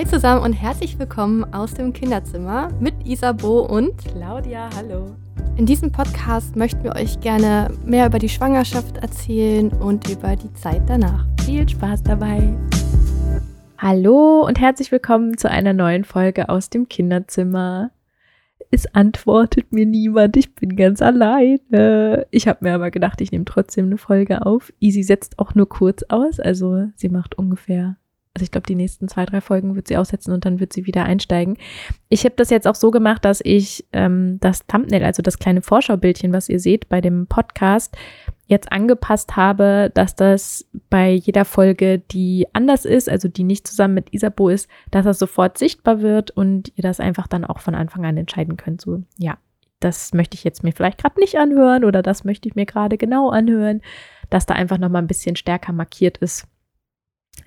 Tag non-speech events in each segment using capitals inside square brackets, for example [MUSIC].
Hi zusammen und herzlich willkommen aus dem Kinderzimmer mit Isabo und Claudia. Hallo. In diesem Podcast möchten wir euch gerne mehr über die Schwangerschaft erzählen und über die Zeit danach. Viel Spaß dabei. Hallo und herzlich willkommen zu einer neuen Folge aus dem Kinderzimmer. Es antwortet mir niemand, ich bin ganz alleine. Ich habe mir aber gedacht, ich nehme trotzdem eine Folge auf. Easy setzt auch nur kurz aus, also sie macht ungefähr also ich glaube, die nächsten zwei, drei Folgen wird sie aussetzen und dann wird sie wieder einsteigen. Ich habe das jetzt auch so gemacht, dass ich ähm, das Thumbnail, also das kleine Vorschaubildchen, was ihr seht bei dem Podcast, jetzt angepasst habe, dass das bei jeder Folge, die anders ist, also die nicht zusammen mit Isabo ist, dass das sofort sichtbar wird und ihr das einfach dann auch von Anfang an entscheiden könnt. So, ja, das möchte ich jetzt mir vielleicht gerade nicht anhören oder das möchte ich mir gerade genau anhören, dass da einfach nochmal ein bisschen stärker markiert ist,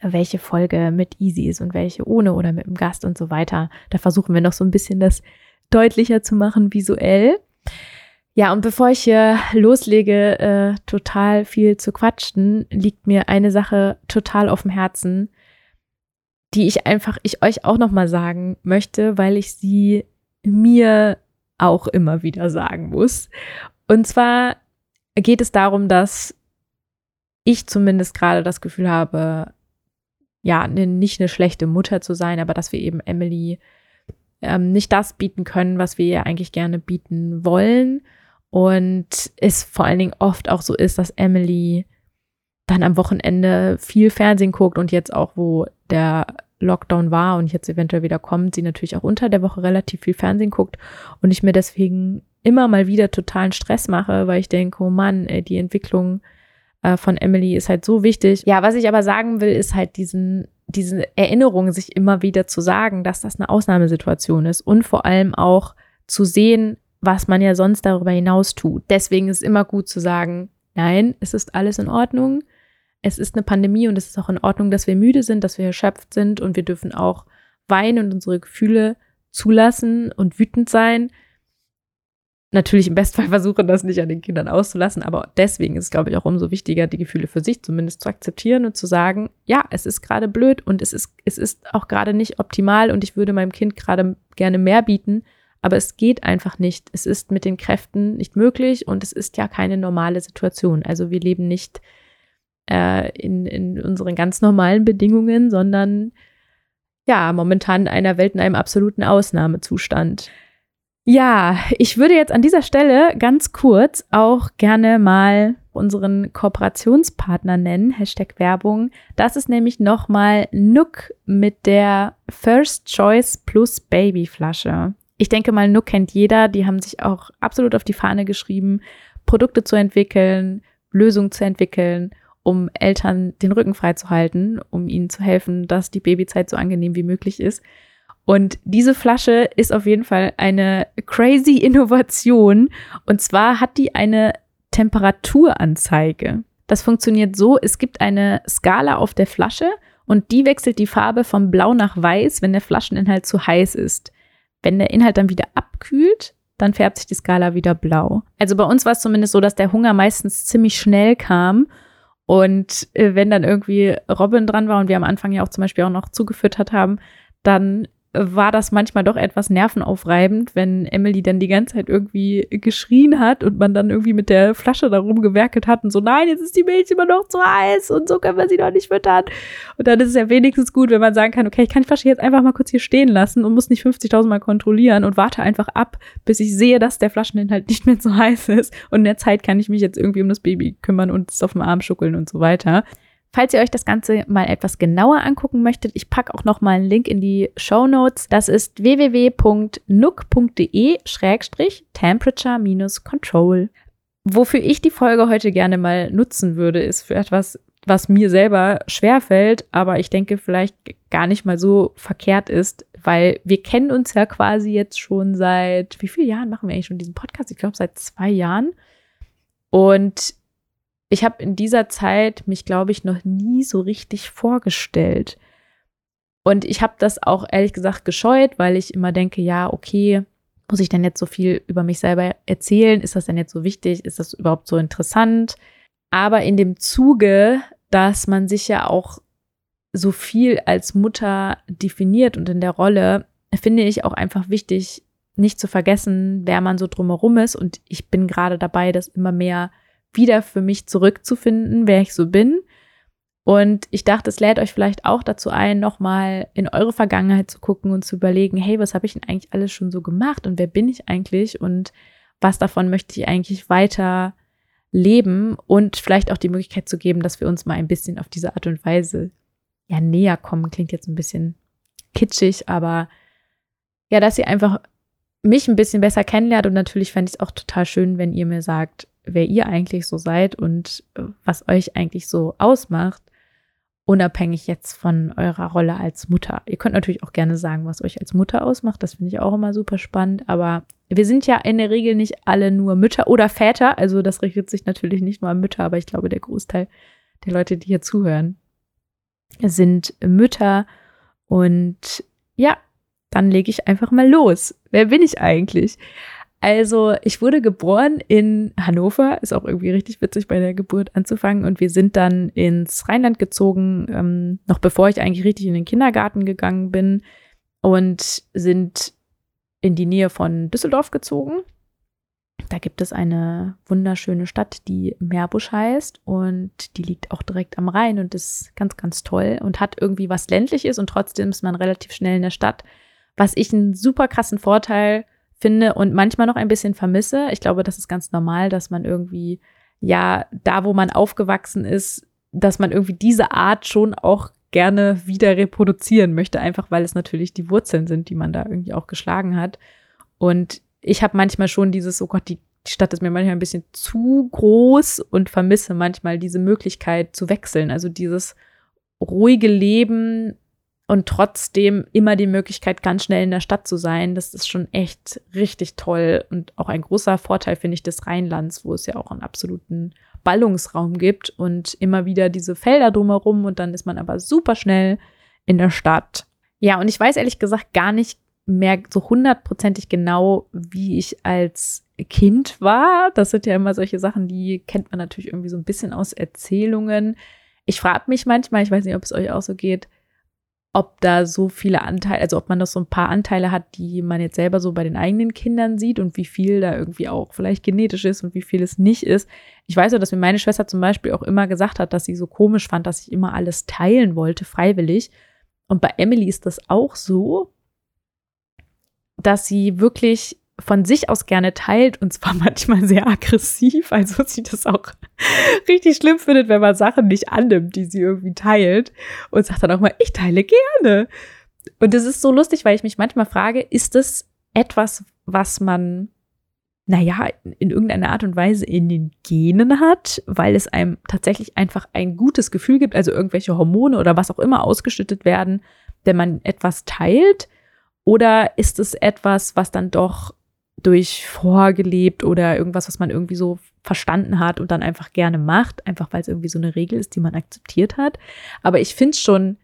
welche Folge mit Easy ist und welche ohne oder mit dem Gast und so weiter. Da versuchen wir noch so ein bisschen das deutlicher zu machen visuell. Ja, und bevor ich hier loslege, äh, total viel zu quatschen, liegt mir eine Sache total auf dem Herzen, die ich einfach, ich euch auch nochmal sagen möchte, weil ich sie mir auch immer wieder sagen muss. Und zwar geht es darum, dass ich zumindest gerade das Gefühl habe, ja, ne, nicht eine schlechte Mutter zu sein, aber dass wir eben Emily ähm, nicht das bieten können, was wir ihr eigentlich gerne bieten wollen. Und es vor allen Dingen oft auch so ist, dass Emily dann am Wochenende viel Fernsehen guckt und jetzt auch, wo der Lockdown war und jetzt eventuell wieder kommt, sie natürlich auch unter der Woche relativ viel Fernsehen guckt und ich mir deswegen immer mal wieder totalen Stress mache, weil ich denke, oh Mann, die Entwicklung äh, von Emily ist halt so wichtig. Ja, was ich aber sagen will, ist halt diesen, diese Erinnerung, sich immer wieder zu sagen, dass das eine Ausnahmesituation ist und vor allem auch zu sehen, was man ja sonst darüber hinaus tut. Deswegen ist es immer gut zu sagen, nein, es ist alles in Ordnung. Es ist eine Pandemie und es ist auch in Ordnung, dass wir müde sind, dass wir erschöpft sind und wir dürfen auch weinen und unsere Gefühle zulassen und wütend sein natürlich im Bestfall versuchen, das nicht an den Kindern auszulassen, aber deswegen ist es, glaube ich, auch umso wichtiger, die Gefühle für sich zumindest zu akzeptieren und zu sagen, ja, es ist gerade blöd und es ist, es ist auch gerade nicht optimal und ich würde meinem Kind gerade gerne mehr bieten, aber es geht einfach nicht. Es ist mit den Kräften nicht möglich und es ist ja keine normale Situation. Also wir leben nicht äh, in, in unseren ganz normalen Bedingungen, sondern ja, momentan in einer Welt in einem absoluten Ausnahmezustand. Ja, ich würde jetzt an dieser Stelle ganz kurz auch gerne mal unseren Kooperationspartner nennen, Hashtag Werbung. Das ist nämlich nochmal Nook mit der First Choice Plus Babyflasche. Ich denke mal, Nook kennt jeder. Die haben sich auch absolut auf die Fahne geschrieben, Produkte zu entwickeln, Lösungen zu entwickeln, um Eltern den Rücken frei zu halten, um ihnen zu helfen, dass die Babyzeit so angenehm wie möglich ist. Und diese Flasche ist auf jeden Fall eine crazy Innovation. Und zwar hat die eine Temperaturanzeige. Das funktioniert so, es gibt eine Skala auf der Flasche und die wechselt die Farbe von blau nach weiß, wenn der Flascheninhalt zu heiß ist. Wenn der Inhalt dann wieder abkühlt, dann färbt sich die Skala wieder blau. Also bei uns war es zumindest so, dass der Hunger meistens ziemlich schnell kam. Und äh, wenn dann irgendwie Robin dran war und wir am Anfang ja auch zum Beispiel auch noch zugefüttert haben, dann war das manchmal doch etwas nervenaufreibend, wenn Emily dann die ganze Zeit irgendwie geschrien hat und man dann irgendwie mit der Flasche da rumgewerkelt hat und so, nein, jetzt ist die Milch immer noch zu heiß und so können wir sie doch nicht füttern. Und dann ist es ja wenigstens gut, wenn man sagen kann, okay, ich kann die Flasche jetzt einfach mal kurz hier stehen lassen und muss nicht 50.000 Mal kontrollieren und warte einfach ab, bis ich sehe, dass der Flascheninhalt nicht mehr zu [LAUGHS] heiß ist. Und in der Zeit kann ich mich jetzt irgendwie um das Baby kümmern und es auf dem Arm schuckeln und so weiter. Falls ihr euch das Ganze mal etwas genauer angucken möchtet, ich packe auch noch mal einen Link in die Show Notes. Das ist www.nook.de-temperature-control. Wofür ich die Folge heute gerne mal nutzen würde, ist für etwas, was mir selber schwerfällt, aber ich denke vielleicht gar nicht mal so verkehrt ist, weil wir kennen uns ja quasi jetzt schon seit, wie viele Jahren machen wir eigentlich schon diesen Podcast? Ich glaube seit zwei Jahren. Und ich habe in dieser Zeit mich, glaube ich, noch nie so richtig vorgestellt. Und ich habe das auch ehrlich gesagt gescheut, weil ich immer denke, ja, okay, muss ich denn jetzt so viel über mich selber erzählen? Ist das denn jetzt so wichtig? Ist das überhaupt so interessant? Aber in dem Zuge, dass man sich ja auch so viel als Mutter definiert und in der Rolle, finde ich auch einfach wichtig, nicht zu vergessen, wer man so drumherum ist. Und ich bin gerade dabei, das immer mehr wieder für mich zurückzufinden, wer ich so bin. Und ich dachte, es lädt euch vielleicht auch dazu ein, nochmal in eure Vergangenheit zu gucken und zu überlegen, hey, was habe ich denn eigentlich alles schon so gemacht und wer bin ich eigentlich und was davon möchte ich eigentlich weiter leben und vielleicht auch die Möglichkeit zu geben, dass wir uns mal ein bisschen auf diese Art und Weise ja näher kommen. Klingt jetzt ein bisschen kitschig, aber ja, dass ihr einfach mich ein bisschen besser kennenlernt und natürlich fände ich es auch total schön, wenn ihr mir sagt, wer ihr eigentlich so seid und äh, was euch eigentlich so ausmacht, unabhängig jetzt von eurer Rolle als Mutter. Ihr könnt natürlich auch gerne sagen, was euch als Mutter ausmacht, das finde ich auch immer super spannend, aber wir sind ja in der Regel nicht alle nur Mütter oder Väter, also das richtet sich natürlich nicht nur an Mütter, aber ich glaube, der Großteil der Leute, die hier zuhören, sind Mütter und ja, dann lege ich einfach mal los. Wer bin ich eigentlich? Also, ich wurde geboren in Hannover, ist auch irgendwie richtig witzig bei der Geburt anzufangen. Und wir sind dann ins Rheinland gezogen, ähm, noch bevor ich eigentlich richtig in den Kindergarten gegangen bin und sind in die Nähe von Düsseldorf gezogen. Da gibt es eine wunderschöne Stadt, die Meerbusch heißt und die liegt auch direkt am Rhein und ist ganz, ganz toll und hat irgendwie was ländliches und trotzdem ist man relativ schnell in der Stadt was ich einen super krassen Vorteil finde und manchmal noch ein bisschen vermisse. Ich glaube, das ist ganz normal, dass man irgendwie, ja, da, wo man aufgewachsen ist, dass man irgendwie diese Art schon auch gerne wieder reproduzieren möchte, einfach weil es natürlich die Wurzeln sind, die man da irgendwie auch geschlagen hat. Und ich habe manchmal schon dieses, oh Gott, die Stadt ist mir manchmal ein bisschen zu groß und vermisse manchmal diese Möglichkeit zu wechseln. Also dieses ruhige Leben und trotzdem immer die Möglichkeit, ganz schnell in der Stadt zu sein. Das ist schon echt richtig toll und auch ein großer Vorteil, finde ich, des Rheinlands, wo es ja auch einen absoluten Ballungsraum gibt und immer wieder diese Felder drumherum und dann ist man aber super schnell in der Stadt. Ja, und ich weiß ehrlich gesagt gar nicht mehr so hundertprozentig genau, wie ich als Kind war. Das sind ja immer solche Sachen, die kennt man natürlich irgendwie so ein bisschen aus Erzählungen. Ich frage mich manchmal, ich weiß nicht, ob es euch auch so geht, ob da so viele Anteile, also ob man noch so ein paar Anteile hat, die man jetzt selber so bei den eigenen Kindern sieht und wie viel da irgendwie auch vielleicht genetisch ist und wie viel es nicht ist. Ich weiß auch, dass mir meine Schwester zum Beispiel auch immer gesagt hat, dass sie so komisch fand, dass ich immer alles teilen wollte, freiwillig. Und bei Emily ist das auch so, dass sie wirklich von sich aus gerne teilt und zwar [LAUGHS] manchmal sehr aggressiv, also sie das auch [LAUGHS] richtig schlimm findet, wenn man Sachen nicht annimmt, die sie irgendwie teilt und sagt dann auch mal, ich teile gerne. Und das ist so lustig, weil ich mich manchmal frage, ist das etwas, was man, naja, in irgendeiner Art und Weise in den Genen hat, weil es einem tatsächlich einfach ein gutes Gefühl gibt, also irgendwelche Hormone oder was auch immer ausgeschüttet werden, wenn man etwas teilt? Oder ist es etwas, was dann doch durch vorgelebt oder irgendwas, was man irgendwie so verstanden hat und dann einfach gerne macht, einfach weil es irgendwie so eine Regel ist, die man akzeptiert hat. Aber ich finde es schon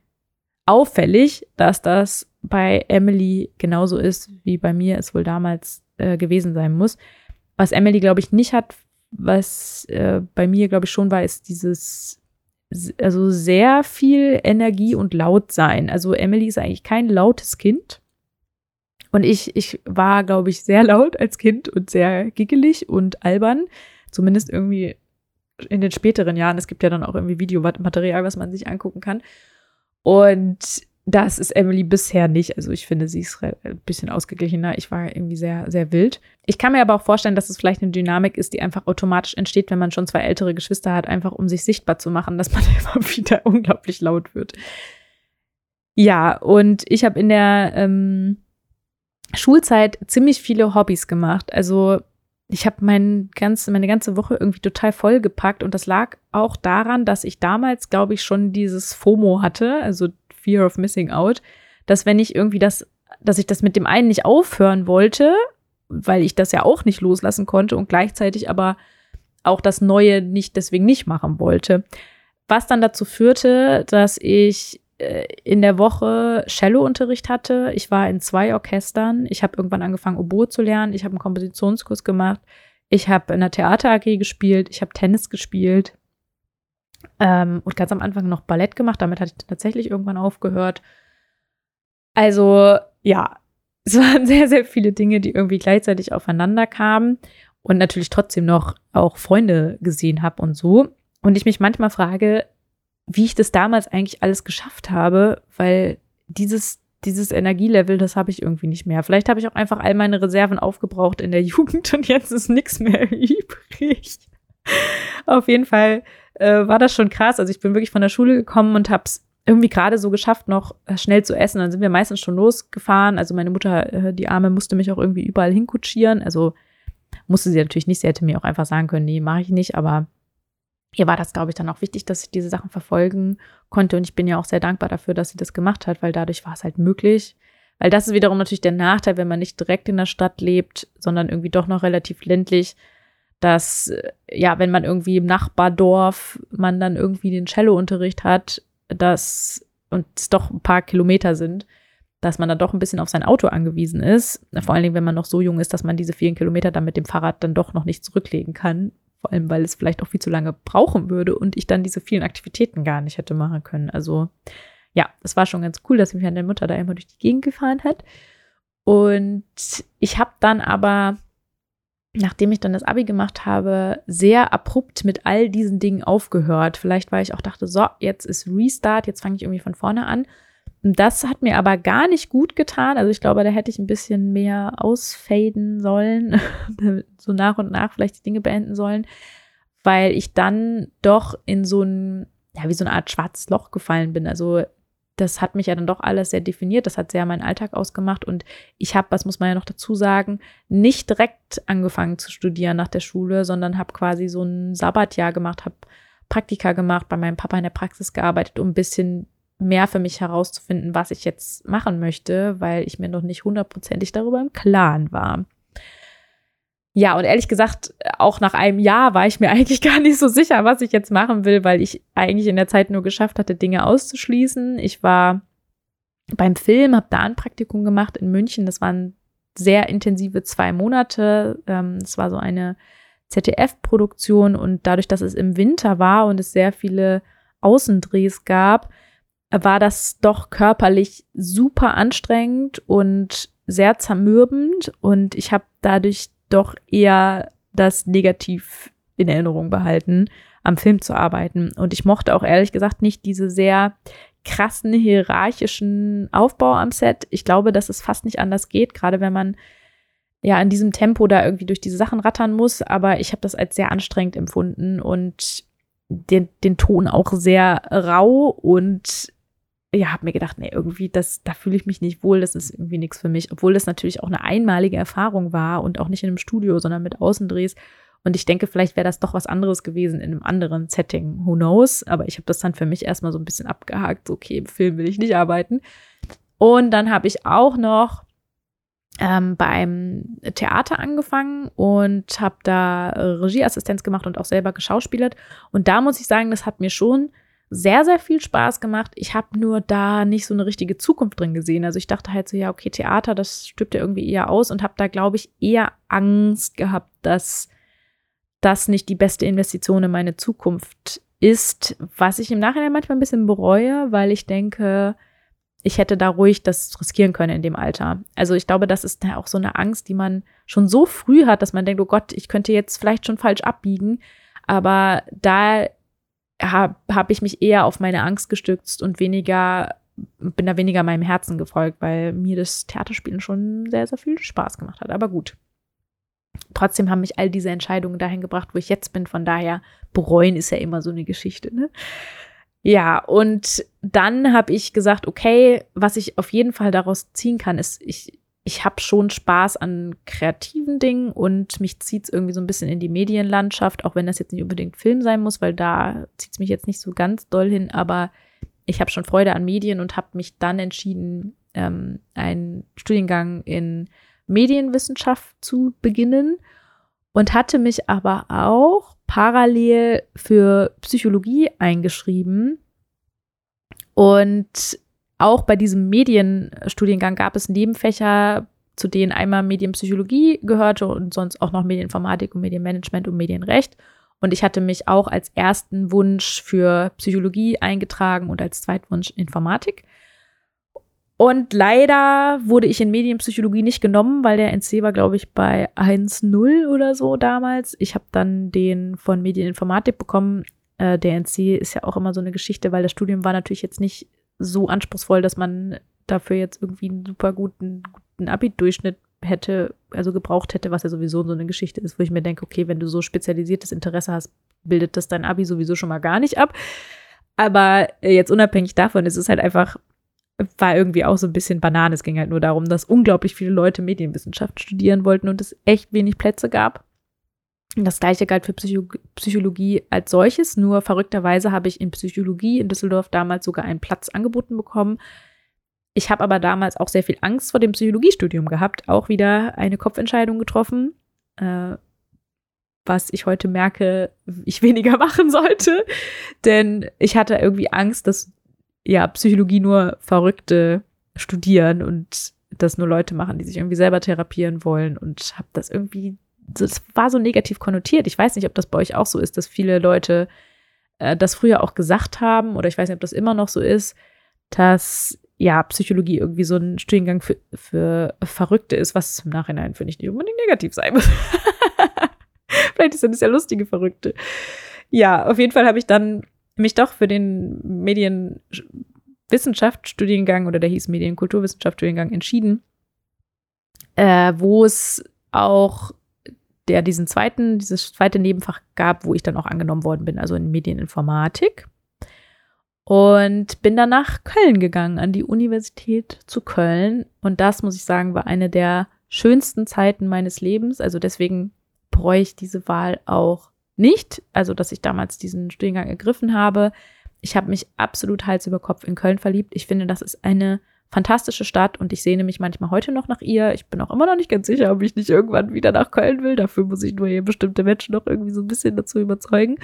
auffällig, dass das bei Emily genauso ist, wie bei mir es wohl damals äh, gewesen sein muss. Was Emily, glaube ich, nicht hat, was äh, bei mir, glaube ich, schon war, ist dieses, also sehr viel Energie und laut sein. Also Emily ist eigentlich kein lautes Kind. Und ich, ich war, glaube ich, sehr laut als Kind und sehr giggelig und albern. Zumindest irgendwie in den späteren Jahren. Es gibt ja dann auch irgendwie Videomaterial, was man sich angucken kann. Und das ist Emily bisher nicht. Also ich finde, sie ist ein bisschen ausgeglichener. Ich war irgendwie sehr, sehr wild. Ich kann mir aber auch vorstellen, dass es vielleicht eine Dynamik ist, die einfach automatisch entsteht, wenn man schon zwei ältere Geschwister hat, einfach um sich sichtbar zu machen, dass man [LAUGHS] immer wieder unglaublich laut wird. Ja, und ich habe in der ähm, Schulzeit ziemlich viele Hobbys gemacht. Also ich habe mein ganz, meine ganze Woche irgendwie total vollgepackt und das lag auch daran, dass ich damals, glaube ich, schon dieses FOMO hatte, also Fear of Missing Out, dass wenn ich irgendwie das, dass ich das mit dem einen nicht aufhören wollte, weil ich das ja auch nicht loslassen konnte und gleichzeitig aber auch das Neue nicht deswegen nicht machen wollte. Was dann dazu führte, dass ich in der Woche Cello-Unterricht hatte. Ich war in zwei Orchestern. Ich habe irgendwann angefangen, Oboe zu lernen. Ich habe einen Kompositionskurs gemacht. Ich habe in der Theater AG gespielt. Ich habe Tennis gespielt. Ähm, und ganz am Anfang noch Ballett gemacht. Damit hatte ich tatsächlich irgendwann aufgehört. Also ja, es [LAUGHS] waren sehr, sehr viele Dinge, die irgendwie gleichzeitig aufeinander kamen und natürlich trotzdem noch auch Freunde gesehen habe und so. Und ich mich manchmal frage, wie ich das damals eigentlich alles geschafft habe, weil dieses, dieses Energielevel, das habe ich irgendwie nicht mehr. Vielleicht habe ich auch einfach all meine Reserven aufgebraucht in der [LAUGHS] Jugend und jetzt ist nichts mehr übrig. Auf jeden Fall äh, war das schon krass. Also ich bin wirklich von der Schule gekommen und habe es irgendwie gerade so geschafft, noch äh, schnell zu essen. Dann sind wir meistens schon losgefahren. Also meine Mutter, äh, die Arme, musste mich auch irgendwie überall hinkutschieren. Also musste sie natürlich nicht. Sie hätte mir auch einfach sagen können, nee, mache ich nicht. Aber ihr war das, glaube ich, dann auch wichtig, dass ich diese Sachen verfolgen konnte. Und ich bin ja auch sehr dankbar dafür, dass sie das gemacht hat, weil dadurch war es halt möglich. Weil das ist wiederum natürlich der Nachteil, wenn man nicht direkt in der Stadt lebt, sondern irgendwie doch noch relativ ländlich, dass, äh, ja, wenn man irgendwie im Nachbardorf man dann irgendwie den Cello-Unterricht hat, dass, und es doch ein paar Kilometer sind, dass man dann doch ein bisschen auf sein Auto angewiesen ist. Vor allen Dingen, wenn man noch so jung ist, dass man diese vielen Kilometer dann mit dem Fahrrad dann doch noch nicht zurücklegen kann. Vor allem, weil es vielleicht auch viel zu lange brauchen würde und ich dann diese vielen Aktivitäten gar nicht hätte machen können. Also ja, es war schon ganz cool, dass mich meine Mutter da immer durch die Gegend gefahren hat. Und ich habe dann aber nachdem ich dann das Abi gemacht habe, sehr abrupt mit all diesen Dingen aufgehört. Vielleicht, weil ich auch dachte, so, jetzt ist Restart, jetzt fange ich irgendwie von vorne an. Das hat mir aber gar nicht gut getan. Also ich glaube, da hätte ich ein bisschen mehr ausfaden sollen, [LAUGHS] so nach und nach vielleicht die Dinge beenden sollen, weil ich dann doch in so ein, ja, wie so eine Art schwarzes Loch gefallen bin. Also das hat mich ja dann doch alles sehr definiert. Das hat sehr meinen Alltag ausgemacht. Und ich habe, was muss man ja noch dazu sagen, nicht direkt angefangen zu studieren nach der Schule, sondern habe quasi so ein Sabbatjahr gemacht, habe Praktika gemacht, bei meinem Papa in der Praxis gearbeitet, um ein bisschen mehr für mich herauszufinden, was ich jetzt machen möchte, weil ich mir noch nicht hundertprozentig darüber im Klaren war. Ja, und ehrlich gesagt, auch nach einem Jahr war ich mir [LAUGHS] eigentlich gar nicht so sicher, was ich jetzt machen will, weil ich eigentlich in der Zeit nur geschafft hatte, Dinge auszuschließen. Ich war beim Film, habe da ein Praktikum gemacht in München. Das waren sehr intensive zwei Monate. Ähm, es war so eine ZDF-Produktion und dadurch, dass es im Winter war und es sehr viele Außendrehs gab, war das doch körperlich super anstrengend und sehr zermürbend und ich habe dadurch doch eher das negativ in Erinnerung behalten, am Film zu arbeiten. Und ich mochte auch ehrlich gesagt nicht diese sehr krassen hierarchischen Aufbau am Set. Ich glaube, dass es fast nicht anders geht, gerade wenn man ja in diesem Tempo da irgendwie durch diese Sachen rattern muss. Aber ich habe das als sehr anstrengend empfunden und den, den Ton auch sehr rau und ja, habe mir gedacht, nee, irgendwie, das, da fühle ich mich nicht wohl, das ist irgendwie nichts für mich, obwohl das natürlich auch eine einmalige Erfahrung war und auch nicht in einem Studio, sondern mit Außendrehs. Und ich denke, vielleicht wäre das doch was anderes gewesen in einem anderen Setting, who knows. Aber ich habe das dann für mich erstmal so ein bisschen abgehakt, okay, im Film will ich nicht arbeiten. Und dann habe ich auch noch ähm, beim Theater angefangen und habe da Regieassistenz gemacht und auch selber geschauspielert. Und da muss ich sagen, das hat mir schon sehr, sehr viel Spaß gemacht. Ich habe nur da nicht so eine richtige Zukunft drin gesehen. Also ich dachte halt so, ja, okay, Theater, das stirbt ja irgendwie eher aus und habe da, glaube ich, eher Angst gehabt, dass das nicht die beste Investition in meine Zukunft ist, was ich im Nachhinein manchmal ein bisschen bereue, weil ich denke, ich hätte da ruhig das riskieren können in dem Alter. Also ich glaube, das ist auch so eine Angst, die man schon so früh hat, dass man denkt, oh Gott, ich könnte jetzt vielleicht schon falsch abbiegen. Aber da habe hab ich mich eher auf meine Angst gestützt und weniger, bin da weniger meinem Herzen gefolgt, weil mir das Theaterspielen schon sehr, sehr viel Spaß gemacht hat. Aber gut. Trotzdem haben mich all diese Entscheidungen dahin gebracht, wo ich jetzt bin. Von daher, bereuen ist ja immer so eine Geschichte, ne? Ja, und dann habe ich gesagt, okay, was ich auf jeden Fall daraus ziehen kann, ist, ich ich habe schon Spaß an kreativen Dingen und mich zieht es irgendwie so ein bisschen in die Medienlandschaft, auch wenn das jetzt nicht unbedingt Film sein muss, weil da zieht es mich jetzt nicht so ganz doll hin, aber ich habe schon Freude an Medien und habe mich dann entschieden, ähm, einen Studiengang in Medienwissenschaft zu beginnen und hatte mich aber auch parallel für Psychologie eingeschrieben und auch bei diesem Medienstudiengang gab es Nebenfächer, zu denen einmal Medienpsychologie gehörte und sonst auch noch Medieninformatik und Medienmanagement und Medienrecht. Und ich hatte mich auch als ersten Wunsch für Psychologie eingetragen und als Zweitwunsch Informatik. Und leider wurde ich in Medienpsychologie nicht genommen, weil der NC war, glaube ich, bei 1.0 oder so damals. Ich habe dann den von Medieninformatik bekommen. Äh, der NC ist ja auch immer so eine Geschichte, weil das Studium war natürlich jetzt nicht so anspruchsvoll, dass man dafür jetzt irgendwie einen super guten, guten Abi-Durchschnitt hätte, also gebraucht hätte, was ja sowieso so eine Geschichte ist, wo ich mir denke, okay, wenn du so spezialisiertes Interesse hast, bildet das dein Abi sowieso schon mal gar nicht ab. Aber jetzt unabhängig davon ist es halt einfach, war irgendwie auch so ein bisschen Banane. Es ging halt nur darum, dass unglaublich viele Leute Medienwissenschaft studieren wollten und es echt wenig Plätze gab. Das gleiche galt für Psycho Psychologie als solches, nur verrückterweise habe ich in Psychologie in Düsseldorf damals sogar einen Platz angeboten bekommen, ich habe aber damals auch sehr viel Angst vor dem Psychologiestudium gehabt, auch wieder eine Kopfentscheidung getroffen, äh, was ich heute merke, ich [LAUGHS] weniger machen sollte. Denn ich hatte irgendwie Angst, dass ja Psychologie nur Verrückte studieren und das nur Leute machen, die sich irgendwie selber therapieren wollen und habe das irgendwie, das war so negativ konnotiert. Ich weiß nicht, ob das bei euch auch so ist, dass viele Leute äh, das früher auch gesagt haben oder ich weiß nicht, ob das immer noch so ist, dass ja, Psychologie irgendwie so ein Studiengang für, für Verrückte ist, was im Nachhinein, finde ich, nicht unbedingt negativ sein muss. [LAUGHS] Vielleicht ist das ja lustige Verrückte. Ja, auf jeden Fall habe ich dann mich doch für den Medienwissenschaftsstudiengang oder der hieß Medienkulturwissenschaftsstudiengang entschieden, äh, wo es auch der diesen zweiten, dieses zweite Nebenfach gab, wo ich dann auch angenommen worden bin, also in Medieninformatik. Und bin dann nach Köln gegangen, an die Universität zu Köln. Und das, muss ich sagen, war eine der schönsten Zeiten meines Lebens. Also deswegen bereue ich diese Wahl auch nicht. Also, dass ich damals diesen Studiengang ergriffen habe. Ich habe mich absolut Hals über Kopf in Köln verliebt. Ich finde, das ist eine fantastische Stadt und ich sehne mich manchmal heute noch nach ihr. Ich bin auch immer noch nicht ganz sicher, ob ich nicht irgendwann wieder nach Köln will. Dafür muss ich nur hier bestimmte Menschen noch irgendwie so ein bisschen dazu überzeugen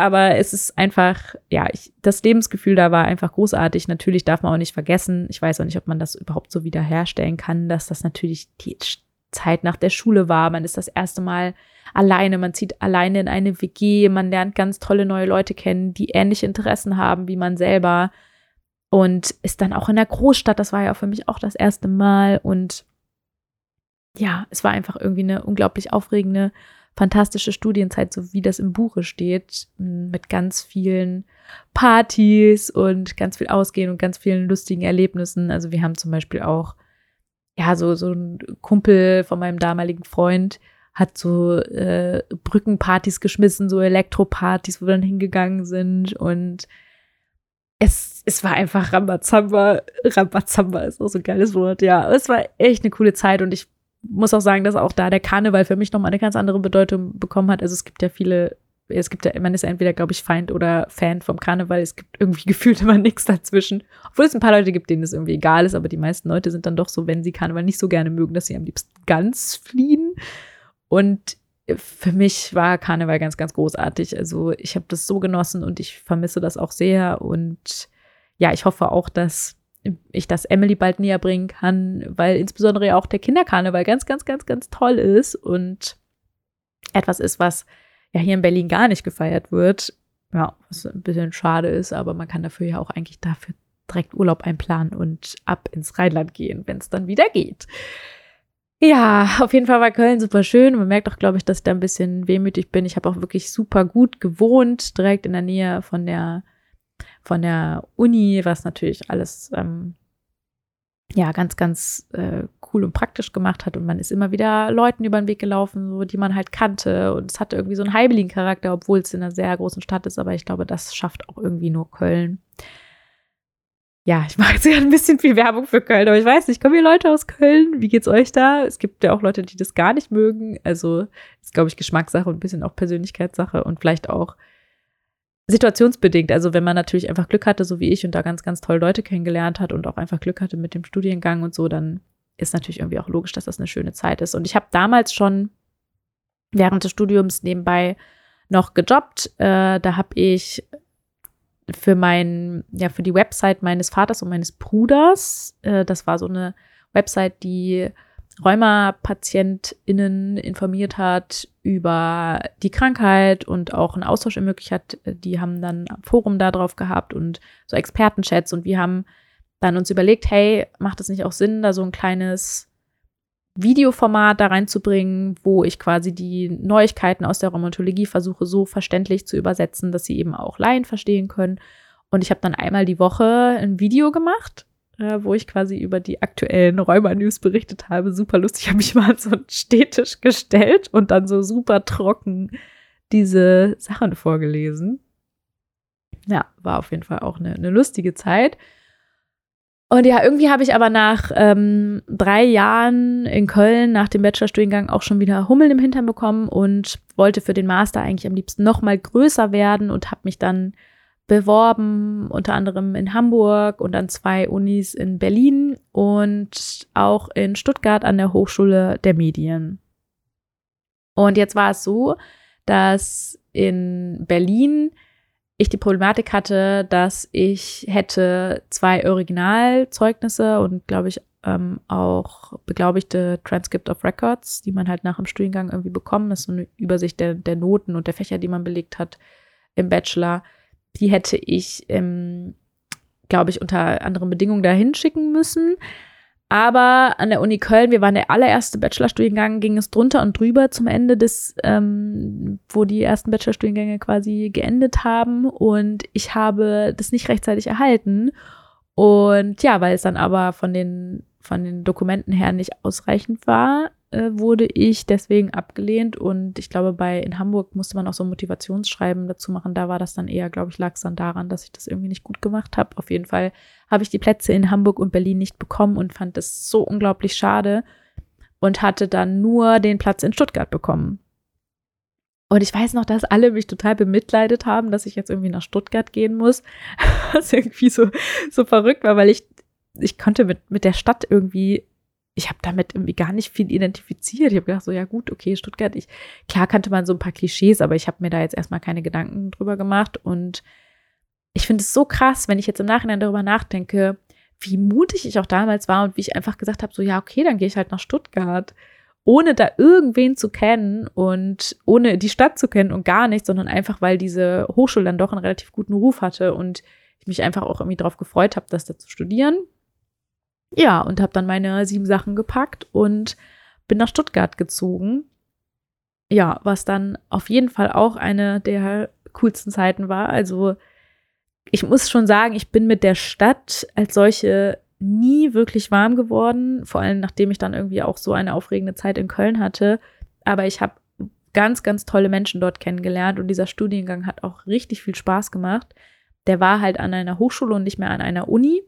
aber es ist einfach, ja, ich, das Lebensgefühl da war einfach großartig. Natürlich darf man auch nicht vergessen, ich weiß auch nicht, ob man das überhaupt so wiederherstellen kann, dass das natürlich die Zeit nach der Schule war. Man ist das erste Mal alleine, man zieht alleine in eine WG, man lernt ganz tolle neue Leute kennen, die ähnliche Interessen haben wie man selber und ist dann auch in der Großstadt. Das war ja für mich auch das erste Mal und ja, es war einfach irgendwie eine unglaublich aufregende fantastische Studienzeit, so wie das im Buche steht, mit ganz vielen Partys und ganz viel Ausgehen und ganz vielen lustigen Erlebnissen. Also wir haben zum Beispiel auch, ja, so, so ein Kumpel von meinem damaligen Freund hat so äh, Brückenpartys geschmissen, so Elektropartys, wo wir dann hingegangen sind und es, es war einfach Rambazamba. Rambazamba ist auch so ein geiles Wort, ja. Es war echt eine coole Zeit und ich muss auch sagen, dass auch da der Karneval für mich nochmal eine ganz andere Bedeutung bekommen hat. Also es gibt ja viele, es gibt ja, man ist entweder, glaube ich, Feind oder Fan vom Karneval. Es gibt irgendwie [LAUGHS] gefühlt immer nichts dazwischen. Obwohl es ein paar Leute gibt, denen es irgendwie egal ist, aber die meisten Leute sind dann doch so, wenn sie Karneval nicht so gerne mögen, dass sie am liebsten ganz fliehen. Und für mich war Karneval ganz, ganz großartig. Also ich habe das so genossen und ich vermisse das auch sehr. Und ja, ich hoffe auch, dass ich das Emily bald näher bringen kann, weil insbesondere auch der Kinderkarneval ganz, ganz, ganz, ganz toll ist und etwas ist, was ja hier in Berlin gar nicht gefeiert wird. Ja, was ein bisschen schade ist, aber man kann dafür ja auch eigentlich dafür direkt Urlaub einplanen und ab ins Rheinland gehen, wenn es dann wieder geht. Ja, auf jeden Fall war Köln super schön. Man merkt auch, glaube ich, dass ich da ein bisschen wehmütig bin. Ich habe auch wirklich super gut gewohnt, direkt in der Nähe von der von der Uni, was natürlich alles ähm, ja ganz, ganz äh, cool und praktisch gemacht hat. Und man ist immer wieder Leuten über den Weg gelaufen, so, die man halt kannte. Und es hatte irgendwie so einen Heibelin-Charakter, obwohl es in einer sehr großen Stadt ist. Aber ich glaube, das schafft auch irgendwie nur Köln. Ja, ich mache jetzt ja ein bisschen viel Werbung für Köln, aber ich weiß nicht, kommen hier Leute aus Köln? Wie geht's euch da? Es gibt ja auch Leute, die das gar nicht mögen. Also ist, glaube ich, Geschmackssache und ein bisschen auch Persönlichkeitssache und vielleicht auch situationsbedingt. Also wenn man natürlich einfach Glück hatte, so wie ich, und da ganz, ganz toll Leute kennengelernt hat und auch einfach Glück hatte mit dem Studiengang und so, dann ist natürlich irgendwie auch logisch, dass das eine schöne Zeit ist. Und ich habe damals schon während des Studiums nebenbei noch gejobbt. Äh, da habe ich für mein, ja, für die Website meines Vaters und meines Bruders, äh, das war so eine Website, die Rheuma-PatientInnen informiert hat über die Krankheit und auch einen Austausch ermöglicht hat. Die haben dann ein Forum da drauf gehabt und so Expertenchats und wir haben dann uns überlegt, hey, macht es nicht auch Sinn, da so ein kleines Videoformat da reinzubringen, wo ich quasi die Neuigkeiten aus der Rheumatologie versuche so verständlich zu übersetzen, dass sie eben auch Laien verstehen können. Und ich habe dann einmal die Woche ein Video gemacht äh, wo ich quasi über die aktuellen Räumer-News berichtet habe. Super lustig, [LAUGHS] habe mich mal so einen Städtisch gestellt und dann so super trocken diese Sachen vorgelesen. Ja, war auf jeden Fall auch eine, eine lustige Zeit. Und ja, irgendwie habe ich aber nach ähm, drei Jahren in Köln nach dem Bachelorstudiengang auch schon wieder Hummeln im Hintern bekommen und wollte für den Master eigentlich am liebsten noch mal größer werden und habe mich dann beworben, unter anderem in Hamburg und an zwei Unis in Berlin und auch in Stuttgart an der Hochschule der Medien. Und jetzt war es so, dass in Berlin ich die Problematik hatte, dass ich hätte zwei Originalzeugnisse und glaube ich ähm, auch beglaubigte Transcript of Records, die man halt nach dem Studiengang irgendwie bekommen. Das ist so eine Übersicht der, der Noten und der Fächer, die man belegt hat im Bachelor die hätte ich, ähm, glaube ich, unter anderen Bedingungen dahin schicken müssen. Aber an der Uni Köln, wir waren der allererste Bachelorstudiengang, ging es drunter und drüber zum Ende des, ähm, wo die ersten Bachelorstudiengänge quasi geendet haben. Und ich habe das nicht rechtzeitig erhalten. Und ja, weil es dann aber von den, von den Dokumenten her nicht ausreichend war, äh, wurde ich deswegen abgelehnt und ich glaube, bei in Hamburg musste man auch so Motivationsschreiben dazu machen. Da war das dann eher, glaube ich, lag es dann daran, dass ich das irgendwie nicht gut gemacht habe. Auf jeden Fall habe ich die Plätze in Hamburg und Berlin nicht bekommen und fand das so unglaublich schade und hatte dann nur den Platz in Stuttgart bekommen. Und ich weiß noch, dass alle mich total bemitleidet haben, dass ich jetzt irgendwie nach Stuttgart gehen muss. [LAUGHS] Was irgendwie so, so verrückt war, weil ich, ich konnte mit, mit der Stadt irgendwie ich habe damit irgendwie gar nicht viel identifiziert. Ich habe gedacht, so ja gut, okay, Stuttgart, ich, klar kannte man so ein paar Klischees, aber ich habe mir da jetzt erstmal keine Gedanken drüber gemacht. Und ich finde es so krass, wenn ich jetzt im Nachhinein darüber nachdenke, wie mutig ich auch damals war und wie ich einfach gesagt habe, so ja, okay, dann gehe ich halt nach Stuttgart, ohne da irgendwen zu kennen und ohne die Stadt zu kennen und gar nichts, sondern einfach, weil diese Hochschule dann doch einen relativ guten Ruf hatte und ich mich einfach auch irgendwie darauf gefreut habe, das da zu studieren. Ja, und habe dann meine sieben Sachen gepackt und bin nach Stuttgart gezogen. Ja, was dann auf jeden Fall auch eine der coolsten Zeiten war. Also ich muss schon sagen, ich bin mit der Stadt als solche nie wirklich warm geworden, vor allem nachdem ich dann irgendwie auch so eine aufregende Zeit in Köln hatte. Aber ich habe ganz, ganz tolle Menschen dort kennengelernt und dieser Studiengang hat auch richtig viel Spaß gemacht. Der war halt an einer Hochschule und nicht mehr an einer Uni.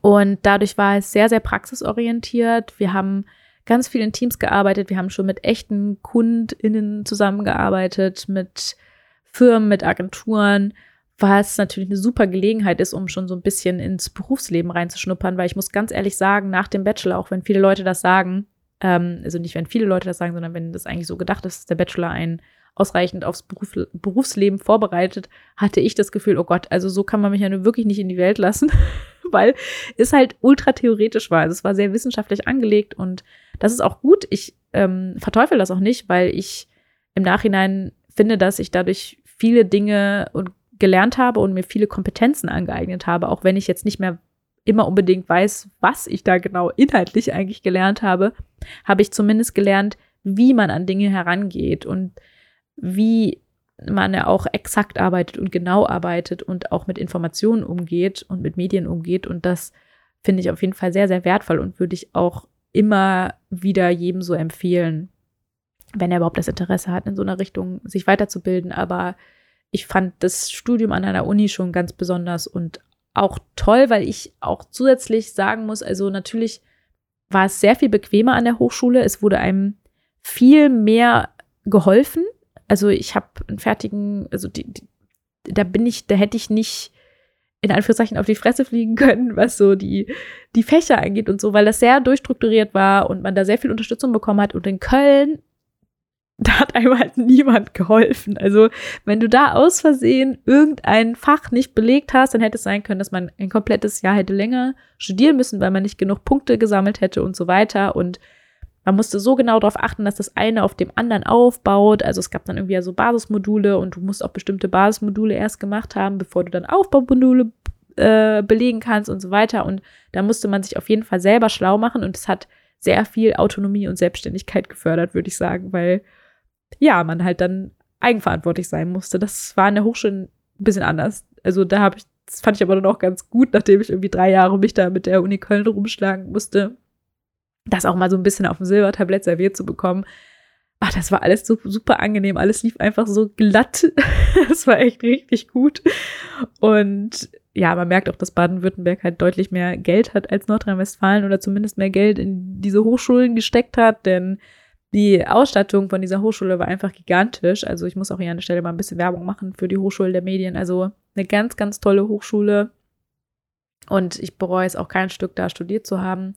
Und dadurch war es sehr, sehr praxisorientiert. Wir haben ganz viel in Teams gearbeitet. Wir haben schon mit echten KundInnen zusammengearbeitet, mit Firmen, mit Agenturen, was natürlich eine super Gelegenheit ist, um schon so ein bisschen ins Berufsleben reinzuschnuppern, weil ich muss ganz ehrlich sagen, nach dem Bachelor, auch wenn viele Leute das sagen, ähm, also nicht wenn viele Leute das sagen, sondern wenn das eigentlich so gedacht ist, dass der Bachelor ein ausreichend aufs Beruf, Berufsleben vorbereitet, hatte ich das Gefühl, oh Gott, also so kann man mich ja nur wirklich nicht in die Welt lassen. [LAUGHS] weil es halt ultra theoretisch war. Also es war sehr wissenschaftlich angelegt und das ist auch gut. Ich ähm, verteufel das auch nicht, weil ich im Nachhinein finde, dass ich dadurch viele Dinge gelernt habe und mir viele Kompetenzen angeeignet habe, auch wenn ich jetzt nicht mehr immer unbedingt weiß, was ich da genau inhaltlich eigentlich gelernt habe, habe ich zumindest gelernt, wie man an Dinge herangeht und wie man ja auch exakt arbeitet und genau arbeitet und auch mit Informationen umgeht und mit Medien umgeht. Und das finde ich auf jeden Fall sehr, sehr wertvoll und würde ich auch immer wieder jedem so empfehlen, wenn er überhaupt das Interesse hat, in so einer Richtung sich weiterzubilden. Aber ich fand das Studium an einer Uni schon ganz besonders und auch toll, weil ich auch zusätzlich sagen muss, also natürlich war es sehr viel bequemer an der Hochschule. Es wurde einem viel mehr geholfen also ich habe einen fertigen, also die, die, da bin ich, da hätte ich nicht in Anführungszeichen auf die Fresse fliegen können, [LAUGHS] was so die, die Fächer angeht und so, weil das sehr durchstrukturiert war und man da sehr viel Unterstützung bekommen hat. Und in Köln [LAUGHS] da hat einem halt niemand geholfen. Also, wenn du da aus Versehen irgendein Fach nicht belegt hast, dann hätte es sein können, dass man ein komplettes Jahr hätte länger studieren müssen, weil man nicht genug Punkte gesammelt hätte und so weiter. Und man musste so genau darauf achten, dass das eine auf dem anderen aufbaut. Also es gab dann irgendwie so Basismodule und du musst auch bestimmte Basismodule erst gemacht haben, bevor du dann Aufbaumodule äh, belegen kannst und so weiter. Und da musste man sich auf jeden Fall selber schlau machen und es hat sehr viel Autonomie und Selbstständigkeit gefördert, würde ich sagen, weil ja, man halt dann eigenverantwortlich sein musste. Das war an der Hochschule ein bisschen anders. Also da habe ich, das fand ich aber dann auch ganz gut, nachdem ich irgendwie drei Jahre mich da mit der Uni Köln rumschlagen musste, das auch mal so ein bisschen auf dem Silbertablett serviert zu bekommen. Ach, das war alles so super angenehm. Alles lief einfach so glatt. [LAUGHS] das war echt richtig gut. Und ja, man merkt auch, dass Baden-Württemberg halt deutlich mehr Geld hat als Nordrhein-Westfalen oder zumindest mehr Geld in diese Hochschulen gesteckt hat, denn die Ausstattung von dieser Hochschule war einfach gigantisch. Also ich muss auch hier an der Stelle mal ein bisschen Werbung machen für die Hochschule der Medien. Also eine ganz, ganz tolle Hochschule. Und ich bereue es auch kein Stück da studiert zu haben.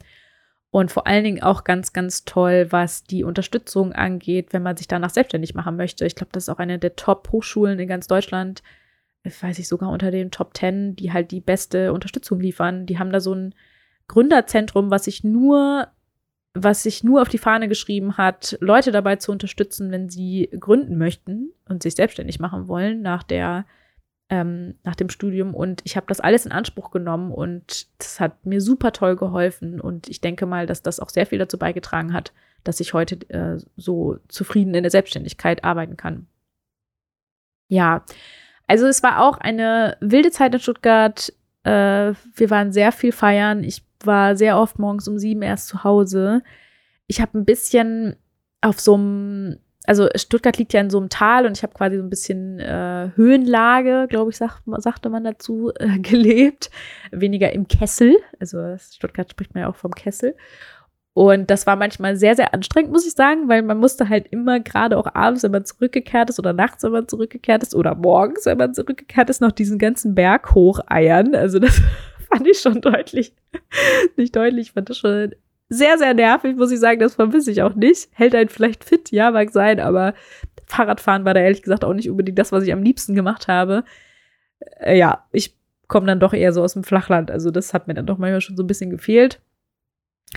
Und vor allen Dingen auch ganz, ganz toll, was die Unterstützung angeht, wenn man sich danach selbstständig machen möchte. Ich glaube, das ist auch eine der Top-Hochschulen in ganz Deutschland. Ich weiß ich sogar unter den Top Ten, die halt die beste Unterstützung liefern. Die haben da so ein Gründerzentrum, was sich nur was sich nur auf die Fahne geschrieben hat, Leute dabei zu unterstützen, wenn sie gründen möchten und sich selbstständig machen wollen nach der ähm, nach dem Studium. Und ich habe das alles in Anspruch genommen und das hat mir super toll geholfen. Und ich denke mal, dass das auch sehr viel dazu beigetragen hat, dass ich heute äh, so zufrieden in der Selbstständigkeit arbeiten kann. Ja, also es war auch eine wilde Zeit in Stuttgart. Äh, wir waren sehr viel feiern. Ich war sehr oft morgens um sieben erst zu Hause. Ich habe ein bisschen auf so einem, also Stuttgart liegt ja in so einem Tal und ich habe quasi so ein bisschen äh, Höhenlage, glaube ich, sag, sagte man dazu, äh, [LAUGHS] gelebt. Weniger im Kessel. Also Stuttgart spricht man ja auch vom Kessel. Und das war manchmal sehr, sehr anstrengend, muss ich sagen, weil man musste halt immer, gerade auch abends, wenn man zurückgekehrt ist oder nachts, wenn man zurückgekehrt ist oder morgens, wenn man zurückgekehrt ist, noch diesen ganzen Berg hocheiern. Also das [LAUGHS] fand ich schon deutlich, nicht deutlich, fand das schon sehr, sehr nervig, muss ich sagen. Das vermisse ich auch nicht. Hält einen vielleicht fit, ja, mag sein, aber Fahrradfahren war da ehrlich gesagt auch nicht unbedingt das, was ich am liebsten gemacht habe. Äh, ja, ich komme dann doch eher so aus dem Flachland. Also das hat mir dann doch manchmal schon so ein bisschen gefehlt.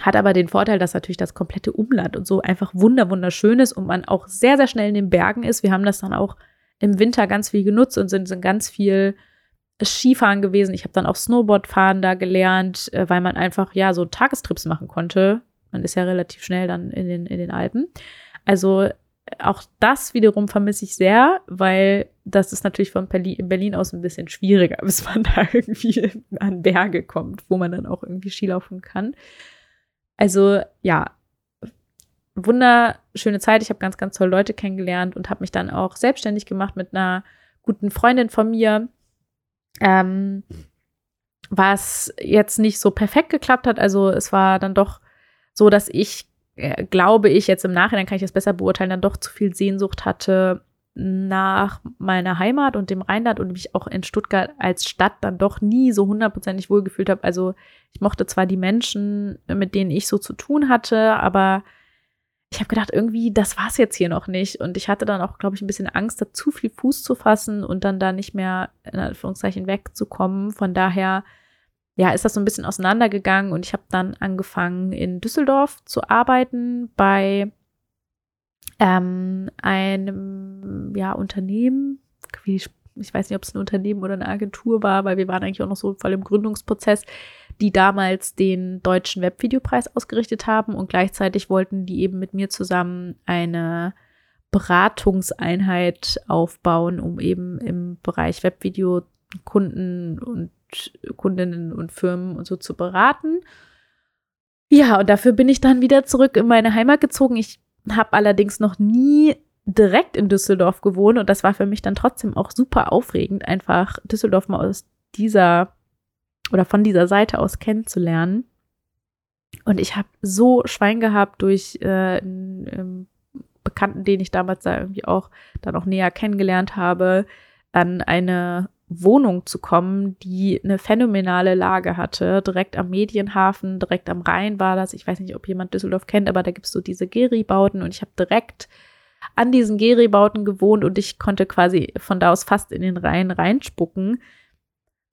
Hat aber den Vorteil, dass natürlich das komplette Umland und so einfach wunder wunderschön ist und man auch sehr, sehr schnell in den Bergen ist. Wir haben das dann auch im Winter ganz viel genutzt und sind, sind ganz viel Skifahren gewesen. Ich habe dann auch Snowboardfahren da gelernt, äh, weil man einfach ja so Tagestrips machen konnte. Man ist ja relativ schnell dann in den, in den Alpen. Also auch das wiederum vermisse ich sehr, weil das ist natürlich von Berlin, Berlin aus ein bisschen schwieriger, [LAUGHS] bis man da irgendwie an Berge kommt, wo man dann auch irgendwie Skilaufen kann. Also ja, wunderschöne Zeit. Ich habe ganz, ganz tolle Leute kennengelernt und habe mich dann auch selbstständig gemacht mit einer guten Freundin von mir, ähm, was jetzt nicht so perfekt geklappt hat. Also es war dann doch so, dass ich, äh, glaube ich, jetzt im Nachhinein kann ich das besser beurteilen, dann doch zu viel Sehnsucht hatte nach meiner Heimat und dem Rheinland und mich auch in Stuttgart als Stadt dann doch nie so hundertprozentig wohlgefühlt habe. Also ich mochte zwar die Menschen, mit denen ich so zu tun hatte, aber ich habe gedacht, irgendwie, das war es jetzt hier noch nicht. Und ich hatte dann auch, glaube ich, ein bisschen Angst, da zu viel Fuß zu fassen und dann da nicht mehr, in Anführungszeichen, wegzukommen. Von daher, ja, ist das so ein bisschen auseinandergegangen und ich habe dann angefangen, in Düsseldorf zu arbeiten bei ähm, einem ja, Unternehmen, ich weiß nicht, ob es ein Unternehmen oder eine Agentur war, weil wir waren eigentlich auch noch so voll im Gründungsprozess die damals den deutschen Webvideopreis ausgerichtet haben und gleichzeitig wollten die eben mit mir zusammen eine Beratungseinheit aufbauen, um eben im Bereich Webvideo Kunden und Kundinnen und Firmen und so zu beraten. Ja, und dafür bin ich dann wieder zurück in meine Heimat gezogen. Ich habe allerdings noch nie direkt in Düsseldorf gewohnt und das war für mich dann trotzdem auch super aufregend, einfach Düsseldorf mal aus dieser oder von dieser Seite aus kennenzulernen. Und ich habe so Schwein gehabt durch äh, einen, einen Bekannten, den ich damals da irgendwie auch dann auch näher kennengelernt habe, an eine Wohnung zu kommen, die eine phänomenale Lage hatte. Direkt am Medienhafen, direkt am Rhein war das. Ich weiß nicht, ob jemand Düsseldorf kennt, aber da gibt es so diese Geri-Bauten und ich habe direkt an diesen Geri-Bauten gewohnt und ich konnte quasi von da aus fast in den Rhein reinspucken.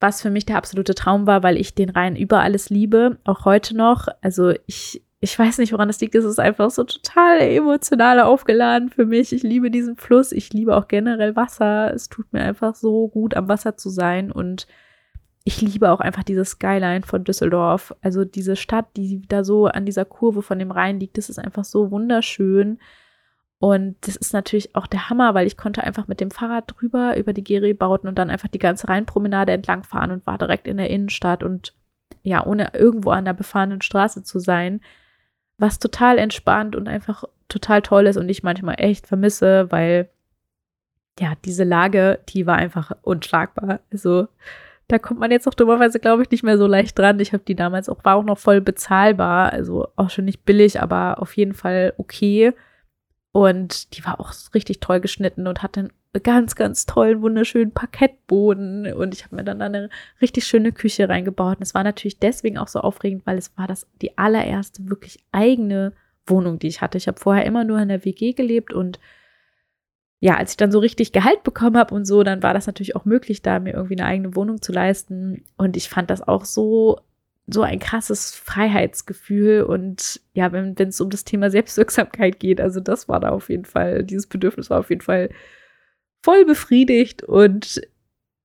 Was für mich der absolute Traum war, weil ich den Rhein über alles liebe, auch heute noch. Also ich, ich weiß nicht, woran das liegt. Es ist einfach so total emotional aufgeladen für mich. Ich liebe diesen Fluss. Ich liebe auch generell Wasser. Es tut mir einfach so gut, am Wasser zu sein und ich liebe auch einfach diese Skyline von Düsseldorf. Also diese Stadt, die da so an dieser Kurve von dem Rhein liegt, das ist einfach so wunderschön. Und das ist natürlich auch der Hammer, weil ich konnte einfach mit dem Fahrrad drüber über die Geri-Bauten und dann einfach die ganze Rheinpromenade entlang fahren und war direkt in der Innenstadt und ja, ohne irgendwo an der befahrenen Straße zu sein, was total entspannt und einfach total toll ist und ich manchmal echt vermisse, weil ja, diese Lage, die war einfach unschlagbar. Also da kommt man jetzt auch dummerweise, glaube ich, nicht mehr so leicht dran. Ich habe die damals auch, war auch noch voll bezahlbar. Also auch schon nicht billig, aber auf jeden Fall okay. Und die war auch richtig toll geschnitten und hatte einen ganz, ganz tollen, wunderschönen Parkettboden. Und ich habe mir dann eine richtig schöne Küche reingebaut. Und es war natürlich deswegen auch so aufregend, weil es war das die allererste wirklich eigene Wohnung, die ich hatte. Ich habe vorher immer nur in der WG gelebt und ja, als ich dann so richtig Gehalt bekommen habe und so, dann war das natürlich auch möglich, da mir irgendwie eine eigene Wohnung zu leisten. Und ich fand das auch so, so ein krasses Freiheitsgefühl. Und ja, wenn es um das Thema Selbstwirksamkeit geht, also das war da auf jeden Fall, dieses Bedürfnis war auf jeden Fall voll befriedigt. Und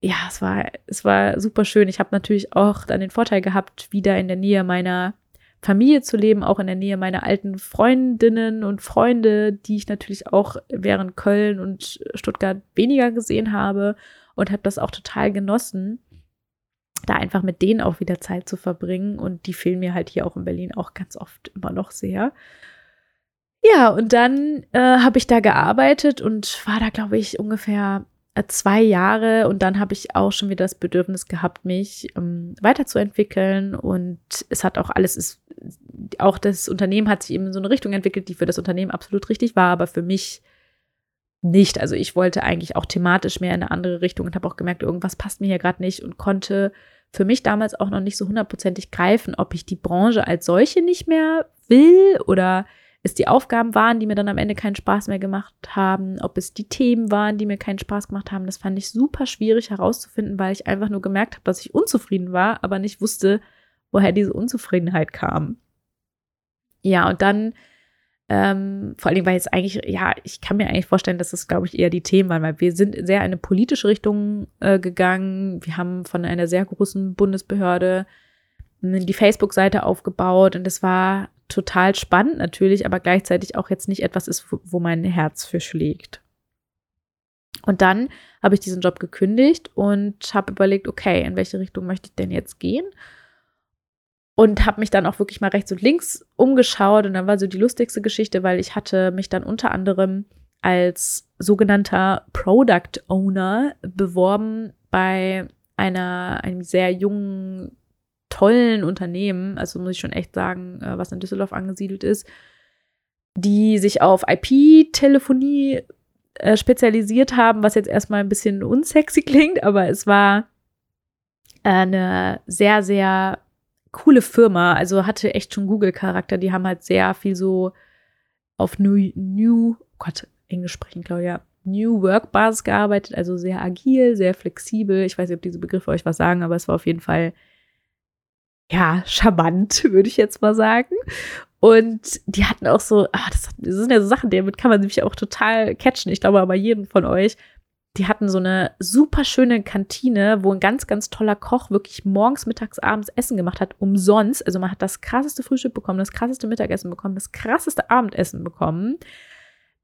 ja, es war, es war super schön. Ich habe natürlich auch dann den Vorteil gehabt, wieder in der Nähe meiner Familie zu leben, auch in der Nähe meiner alten Freundinnen und Freunde, die ich natürlich auch während Köln und Stuttgart weniger gesehen habe und habe das auch total genossen, da einfach mit denen auch wieder Zeit zu verbringen. Und die fehlen mir halt hier auch in Berlin auch ganz oft immer noch sehr. Ja, und dann äh, habe ich da gearbeitet und war da, glaube ich, ungefähr äh, zwei Jahre. Und dann habe ich auch schon wieder das Bedürfnis gehabt, mich ähm, weiterzuentwickeln. Und es hat auch alles, ist, auch das Unternehmen hat sich eben in so eine Richtung entwickelt, die für das Unternehmen absolut richtig war, aber für mich nicht. Also ich wollte eigentlich auch thematisch mehr in eine andere Richtung und habe auch gemerkt, irgendwas passt mir hier gerade nicht und konnte für mich damals auch noch nicht so hundertprozentig greifen, ob ich die Branche als solche nicht mehr will oder es die Aufgaben waren, die mir dann am Ende keinen Spaß mehr gemacht haben, ob es die Themen waren, die mir keinen Spaß gemacht haben. Das fand ich super schwierig herauszufinden, weil ich einfach nur gemerkt habe, dass ich unzufrieden war, aber nicht wusste, woher diese Unzufriedenheit kam. Ja, und dann, ähm, vor allem, weil jetzt eigentlich, ja, ich kann mir eigentlich vorstellen, dass das, glaube ich, eher die Themen waren, weil wir sind sehr in eine politische Richtung äh, gegangen. Wir haben von einer sehr großen Bundesbehörde die Facebook-Seite aufgebaut und es war total spannend natürlich, aber gleichzeitig auch jetzt nicht etwas ist, wo mein Herz für schlägt. Und dann habe ich diesen Job gekündigt und habe überlegt, okay, in welche Richtung möchte ich denn jetzt gehen? Und habe mich dann auch wirklich mal rechts und links umgeschaut. Und dann war so die lustigste Geschichte, weil ich hatte mich dann unter anderem als sogenannter Product Owner beworben bei einer, einem sehr jungen tollen Unternehmen, also muss ich schon echt sagen, äh, was in Düsseldorf angesiedelt ist, die sich auf IP-Telefonie äh, spezialisiert haben, was jetzt erstmal ein bisschen unsexy klingt, aber es war eine sehr, sehr coole Firma. Also hatte echt schon Google-Charakter. Die haben halt sehr viel so auf New, New Gott, Englisch sprechen, Claudia, New Work Basis gearbeitet, also sehr agil, sehr flexibel. Ich weiß nicht, ob diese Begriffe euch was sagen, aber es war auf jeden Fall ja, charmant, [LAUGHS] würde ich jetzt mal sagen. Und die hatten auch so, ah, das, das sind ja so Sachen, damit kann man sich auch total catchen. Ich glaube aber jeden von euch. Die hatten so eine super schöne Kantine, wo ein ganz, ganz toller Koch wirklich morgens, mittags, abends Essen gemacht hat, umsonst. Also man hat das krasseste Frühstück bekommen, das krasseste Mittagessen bekommen, das krasseste Abendessen bekommen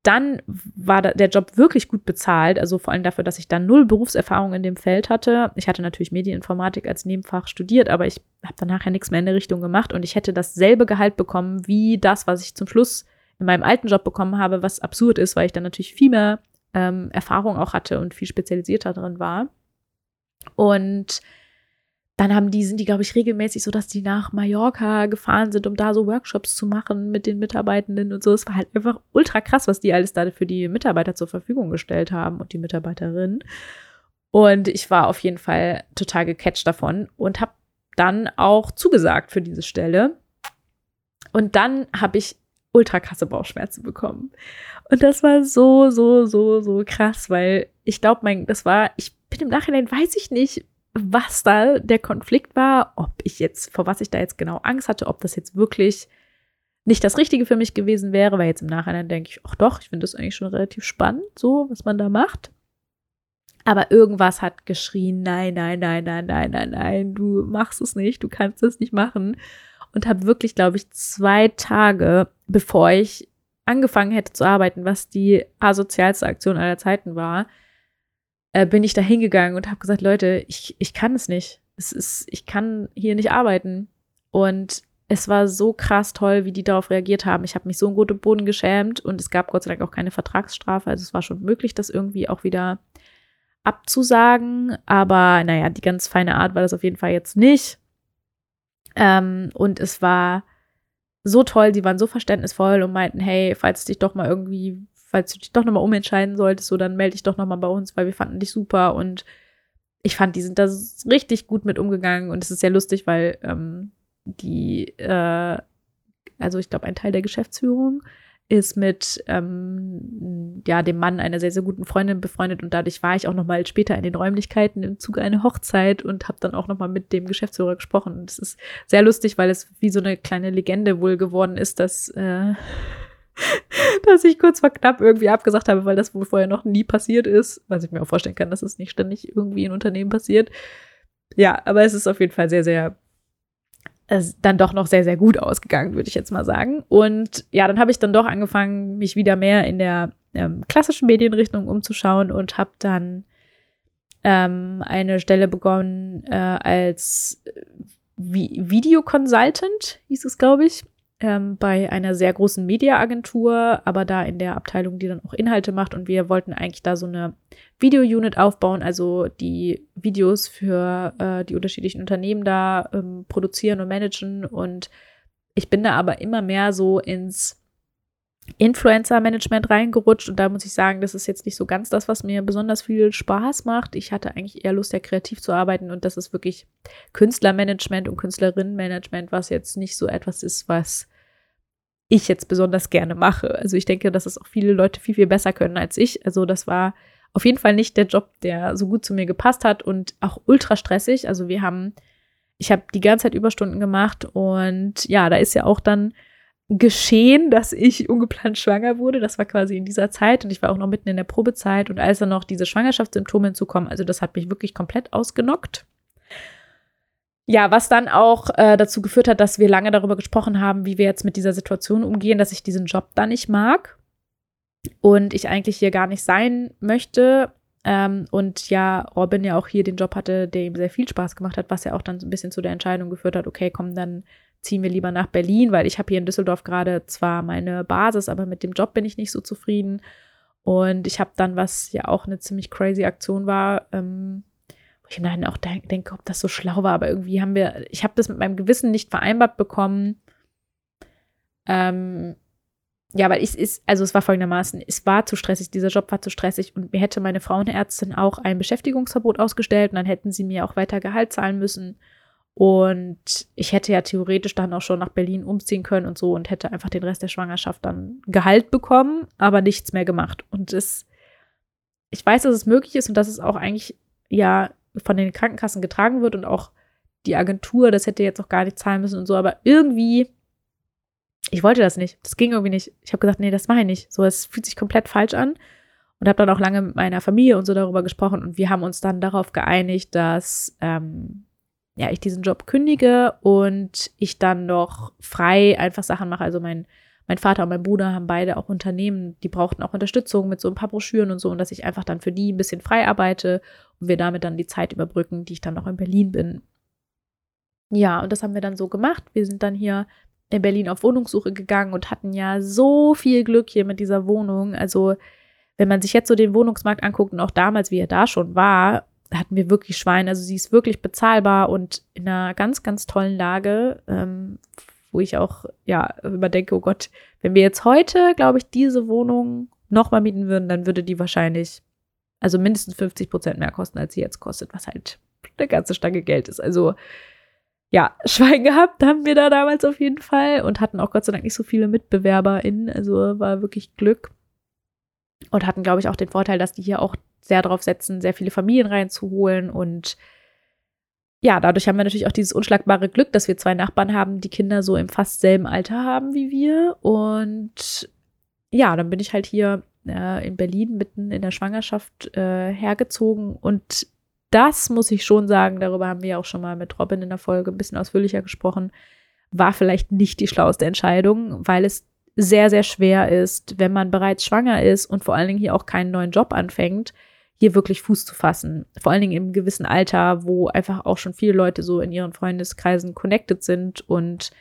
dann war der Job wirklich gut bezahlt, also vor allem dafür, dass ich dann null Berufserfahrung in dem Feld hatte. Ich hatte natürlich Medieninformatik als Nebenfach studiert, aber ich habe dann nachher nichts mehr in der Richtung gemacht und ich hätte dasselbe Gehalt bekommen wie das, was ich zum Schluss in meinem alten Job bekommen habe, was absurd ist, weil ich dann natürlich viel mehr ähm, Erfahrung auch hatte und viel spezialisierter drin war. Und dann haben die, sind die, glaube ich, regelmäßig so, dass die nach Mallorca gefahren sind, um da so Workshops zu machen mit den Mitarbeitenden und so. Es war halt einfach ultra krass, was die alles da für die Mitarbeiter zur Verfügung gestellt haben und die Mitarbeiterinnen. Und ich war auf jeden Fall total gecatcht davon und habe dann auch zugesagt für diese Stelle. Und dann habe ich ultra krasse Bauchschmerzen bekommen. Und das war so, so, so, so krass, weil ich glaube, mein, das war, ich bin im Nachhinein, weiß ich nicht, was da der Konflikt war, ob ich jetzt, vor was ich da jetzt genau Angst hatte, ob das jetzt wirklich nicht das Richtige für mich gewesen wäre, weil jetzt im Nachhinein denke ich, ach doch, ich finde das eigentlich schon relativ spannend, so, was man da macht. Aber irgendwas hat geschrien, nein, nein, nein, nein, nein, nein, nein, du machst es nicht, du kannst es nicht machen. Und habe wirklich, glaube ich, zwei Tage, bevor ich angefangen hätte zu arbeiten, was die asozialste Aktion aller Zeiten war, äh, bin ich da hingegangen und habe gesagt, Leute, ich, ich kann es nicht. Es ist, ich kann hier nicht arbeiten. Und es war so krass toll, wie die darauf reagiert haben. Ich habe mich so in gute Boden geschämt und es gab Gott sei Dank auch keine Vertragsstrafe. Also es war schon möglich, das irgendwie auch wieder abzusagen. Aber naja, die ganz feine Art war das auf jeden Fall jetzt nicht. Ähm, und es war so toll, die waren so verständnisvoll und meinten, hey, falls dich doch mal irgendwie, falls du dich doch nochmal umentscheiden solltest, so dann melde dich doch nochmal bei uns, weil wir fanden dich super. Und ich fand, die sind da richtig gut mit umgegangen. Und es ist sehr lustig, weil ähm, die, äh, also ich glaube, ein Teil der Geschäftsführung ist mit ähm, ja, dem Mann einer sehr, sehr guten Freundin befreundet und dadurch war ich auch noch mal später in den Räumlichkeiten im Zuge einer Hochzeit und habe dann auch noch mal mit dem Geschäftsführer gesprochen. Und es ist sehr lustig, weil es wie so eine kleine Legende wohl geworden ist, dass, äh, [LAUGHS] dass ich kurz vor knapp irgendwie abgesagt habe, weil das wohl vorher noch nie passiert ist. Was ich mir auch vorstellen kann, dass es nicht ständig irgendwie in Unternehmen passiert. Ja, aber es ist auf jeden Fall sehr, sehr es dann doch noch sehr, sehr gut ausgegangen, würde ich jetzt mal sagen. Und ja, dann habe ich dann doch angefangen, mich wieder mehr in der ähm, klassischen Medienrichtung umzuschauen und habe dann ähm, eine Stelle begonnen äh, als Vi Consultant, hieß es, glaube ich, ähm, bei einer sehr großen Mediaagentur, aber da in der Abteilung, die dann auch Inhalte macht. Und wir wollten eigentlich da so eine Video-Unit aufbauen, also die Videos für äh, die unterschiedlichen Unternehmen da ähm, produzieren und managen. Und ich bin da aber immer mehr so ins Influencer-Management reingerutscht und da muss ich sagen, das ist jetzt nicht so ganz das, was mir besonders viel Spaß macht. Ich hatte eigentlich eher Lust, ja kreativ zu arbeiten und das ist wirklich Künstlermanagement und Künstlerinnenmanagement, was jetzt nicht so etwas ist, was ich jetzt besonders gerne mache. Also ich denke, dass es auch viele Leute viel, viel besser können als ich. Also das war auf jeden Fall nicht der Job, der so gut zu mir gepasst hat und auch ultra stressig. Also wir haben, ich habe die ganze Zeit Überstunden gemacht und ja, da ist ja auch dann geschehen, dass ich ungeplant schwanger wurde. Das war quasi in dieser Zeit und ich war auch noch mitten in der Probezeit und als dann noch diese Schwangerschaftssymptome hinzukommen, also das hat mich wirklich komplett ausgenockt. Ja, was dann auch äh, dazu geführt hat, dass wir lange darüber gesprochen haben, wie wir jetzt mit dieser Situation umgehen, dass ich diesen Job da nicht mag und ich eigentlich hier gar nicht sein möchte. Ähm, und ja, Robin ja auch hier den Job hatte, der ihm sehr viel Spaß gemacht hat, was ja auch dann so ein bisschen zu der Entscheidung geführt hat, okay, komm, dann ziehen wir lieber nach Berlin, weil ich habe hier in Düsseldorf gerade zwar meine Basis, aber mit dem Job bin ich nicht so zufrieden. Und ich habe dann, was ja auch eine ziemlich crazy Aktion war, ähm, wo ich im auch denke, denk, ob das so schlau war, aber irgendwie haben wir, ich habe das mit meinem Gewissen nicht vereinbart bekommen. Ähm, ja, weil ich ist, also es war folgendermaßen, es war zu stressig, dieser Job war zu stressig und mir hätte meine Frauenärztin auch ein Beschäftigungsverbot ausgestellt und dann hätten sie mir auch weiter Gehalt zahlen müssen. Und ich hätte ja theoretisch dann auch schon nach Berlin umziehen können und so und hätte einfach den Rest der Schwangerschaft dann Gehalt bekommen, aber nichts mehr gemacht. Und es, ich weiß, dass es möglich ist und dass es auch eigentlich ja von den Krankenkassen getragen wird und auch die Agentur, das hätte jetzt auch gar nicht zahlen müssen und so, aber irgendwie, ich wollte das nicht. Das ging irgendwie nicht. Ich habe gesagt, nee, das mache ich nicht. So, es fühlt sich komplett falsch an und habe dann auch lange mit meiner Familie und so darüber gesprochen und wir haben uns dann darauf geeinigt, dass ähm, ja, ich diesen Job kündige und ich dann noch frei einfach Sachen mache. Also mein, mein Vater und mein Bruder haben beide auch Unternehmen, die brauchten auch Unterstützung mit so ein paar Broschüren und so und dass ich einfach dann für die ein bisschen frei arbeite und wir damit dann die Zeit überbrücken, die ich dann noch in Berlin bin. Ja, und das haben wir dann so gemacht. Wir sind dann hier in Berlin auf Wohnungssuche gegangen und hatten ja so viel Glück hier mit dieser Wohnung. Also, wenn man sich jetzt so den Wohnungsmarkt anguckt und auch damals, wie er da schon war, hatten wir wirklich Schwein. Also sie ist wirklich bezahlbar und in einer ganz, ganz tollen Lage, ähm, wo ich auch ja überdenke, oh Gott, wenn wir jetzt heute, glaube ich, diese Wohnung nochmal mieten würden, dann würde die wahrscheinlich also mindestens 50 Prozent mehr kosten, als sie jetzt kostet, was halt eine ganze Stange Geld ist. Also ja, [LAUGHS] Schwein gehabt haben wir da damals auf jeden Fall und hatten auch Gott sei Dank nicht so viele MitbewerberInnen. Also war wirklich Glück. Und hatten, glaube ich, auch den Vorteil, dass die hier auch sehr darauf setzen, sehr viele Familien reinzuholen. Und ja, dadurch haben wir natürlich auch dieses unschlagbare Glück, dass wir zwei Nachbarn haben, die Kinder so im fast selben Alter haben wie wir. Und ja, dann bin ich halt hier äh, in Berlin mitten in der Schwangerschaft äh, hergezogen und das muss ich schon sagen, darüber haben wir auch schon mal mit Robin in der Folge ein bisschen ausführlicher gesprochen, war vielleicht nicht die schlauste Entscheidung, weil es sehr, sehr schwer ist, wenn man bereits schwanger ist und vor allen Dingen hier auch keinen neuen Job anfängt, hier wirklich Fuß zu fassen. Vor allen Dingen im gewissen Alter, wo einfach auch schon viele Leute so in ihren Freundeskreisen connected sind. Und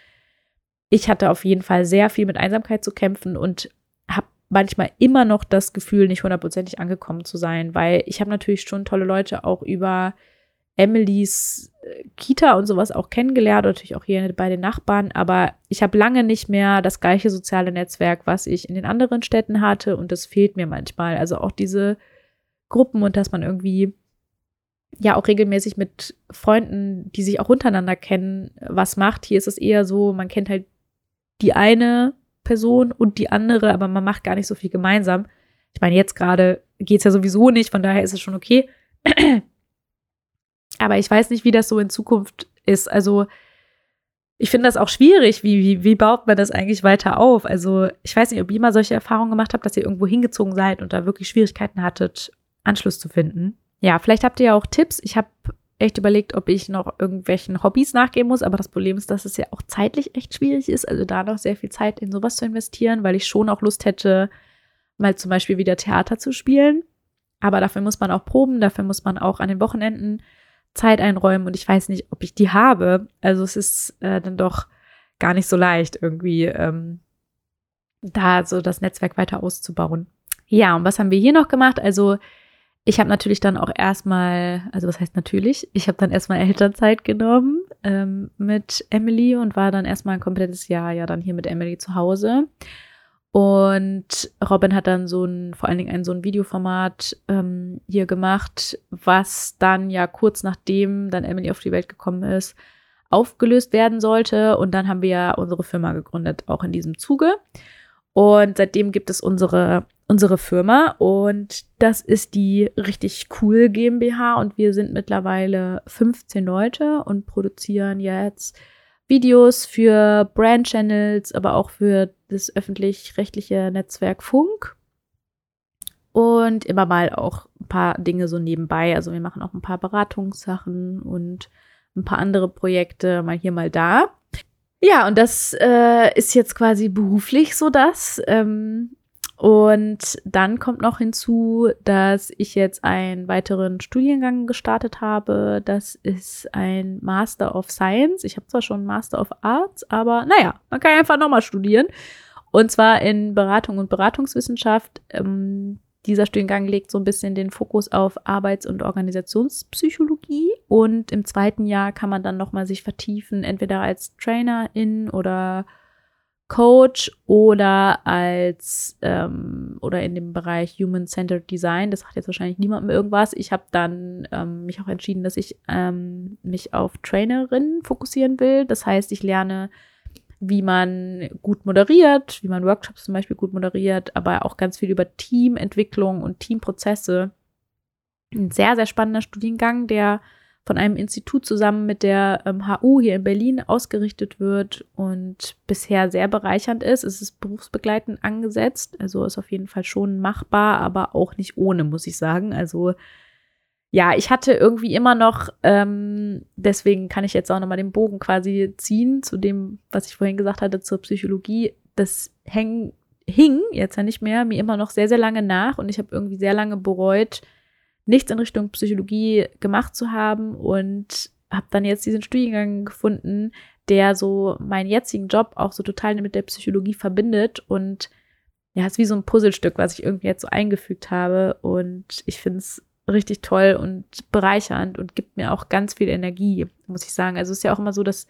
ich hatte auf jeden Fall sehr viel mit Einsamkeit zu kämpfen und habe manchmal immer noch das Gefühl, nicht hundertprozentig angekommen zu sein, weil ich habe natürlich schon tolle Leute auch über Emilys äh, Kita und sowas auch kennengelernt, natürlich auch hier bei den Nachbarn, aber ich habe lange nicht mehr das gleiche soziale Netzwerk, was ich in den anderen Städten hatte und das fehlt mir manchmal. Also auch diese Gruppen und dass man irgendwie ja auch regelmäßig mit Freunden, die sich auch untereinander kennen, was macht. Hier ist es eher so, man kennt halt die eine Person und die andere, aber man macht gar nicht so viel gemeinsam. Ich meine, jetzt gerade geht es ja sowieso nicht, von daher ist es schon okay. Aber ich weiß nicht, wie das so in Zukunft ist. Also, ich finde das auch schwierig. Wie, wie, wie baut man das eigentlich weiter auf? Also, ich weiß nicht, ob ihr mal solche Erfahrungen gemacht habt, dass ihr irgendwo hingezogen seid und da wirklich Schwierigkeiten hattet, Anschluss zu finden. Ja, vielleicht habt ihr ja auch Tipps. Ich habe echt überlegt, ob ich noch irgendwelchen Hobbys nachgehen muss. Aber das Problem ist, dass es ja auch zeitlich echt schwierig ist. Also da noch sehr viel Zeit in sowas zu investieren, weil ich schon auch Lust hätte, mal zum Beispiel wieder Theater zu spielen. Aber dafür muss man auch proben, dafür muss man auch an den Wochenenden Zeit einräumen und ich weiß nicht, ob ich die habe. Also es ist äh, dann doch gar nicht so leicht, irgendwie ähm, da so das Netzwerk weiter auszubauen. Ja, und was haben wir hier noch gemacht? Also ich habe natürlich dann auch erstmal, also was heißt natürlich, ich habe dann erstmal [LAUGHS] Elternzeit genommen ähm, mit Emily und war dann erstmal ein komplettes Jahr ja dann hier mit Emily zu Hause. Und Robin hat dann so ein, vor allen Dingen ein so ein Videoformat ähm, hier gemacht, was dann ja kurz nachdem dann Emily auf die Welt gekommen ist, aufgelöst werden sollte. Und dann haben wir ja unsere Firma gegründet, auch in diesem Zuge. Und seitdem gibt es unsere unsere Firma und das ist die richtig cool GmbH und wir sind mittlerweile 15 Leute und produzieren jetzt Videos für Brand Channels, aber auch für das öffentlich-rechtliche Netzwerk Funk und immer mal auch ein paar Dinge so nebenbei. Also wir machen auch ein paar Beratungssachen und ein paar andere Projekte mal hier, mal da. Ja, und das äh, ist jetzt quasi beruflich so das. Ähm, und dann kommt noch hinzu, dass ich jetzt einen weiteren Studiengang gestartet habe. Das ist ein Master of Science. Ich habe zwar schon einen Master of Arts, aber naja, man kann einfach nochmal studieren. Und zwar in Beratung und Beratungswissenschaft. Ähm, dieser Studiengang legt so ein bisschen den Fokus auf Arbeits- und Organisationspsychologie. Und im zweiten Jahr kann man dann nochmal sich vertiefen, entweder als Trainerin oder Coach oder als ähm, oder in dem Bereich Human-Centered Design. Das sagt jetzt wahrscheinlich niemandem irgendwas. Ich habe dann ähm, mich auch entschieden, dass ich ähm, mich auf Trainerin fokussieren will. Das heißt, ich lerne, wie man gut moderiert, wie man Workshops zum Beispiel gut moderiert, aber auch ganz viel über Teamentwicklung und Teamprozesse. Ein sehr, sehr spannender Studiengang, der von einem Institut zusammen mit der ähm, HU hier in Berlin ausgerichtet wird und bisher sehr bereichernd ist. Es ist berufsbegleitend angesetzt, also ist auf jeden Fall schon machbar, aber auch nicht ohne, muss ich sagen. Also ja, ich hatte irgendwie immer noch, ähm, deswegen kann ich jetzt auch nochmal den Bogen quasi ziehen zu dem, was ich vorhin gesagt hatte zur Psychologie. Das häng, hing jetzt ja nicht mehr mir immer noch sehr, sehr lange nach und ich habe irgendwie sehr lange bereut, nichts in Richtung Psychologie gemacht zu haben und habe dann jetzt diesen Studiengang gefunden, der so meinen jetzigen Job auch so total mit der Psychologie verbindet und ja, ist wie so ein Puzzlestück, was ich irgendwie jetzt so eingefügt habe und ich finde es richtig toll und bereichernd und gibt mir auch ganz viel Energie, muss ich sagen. Also es ist ja auch immer so, dass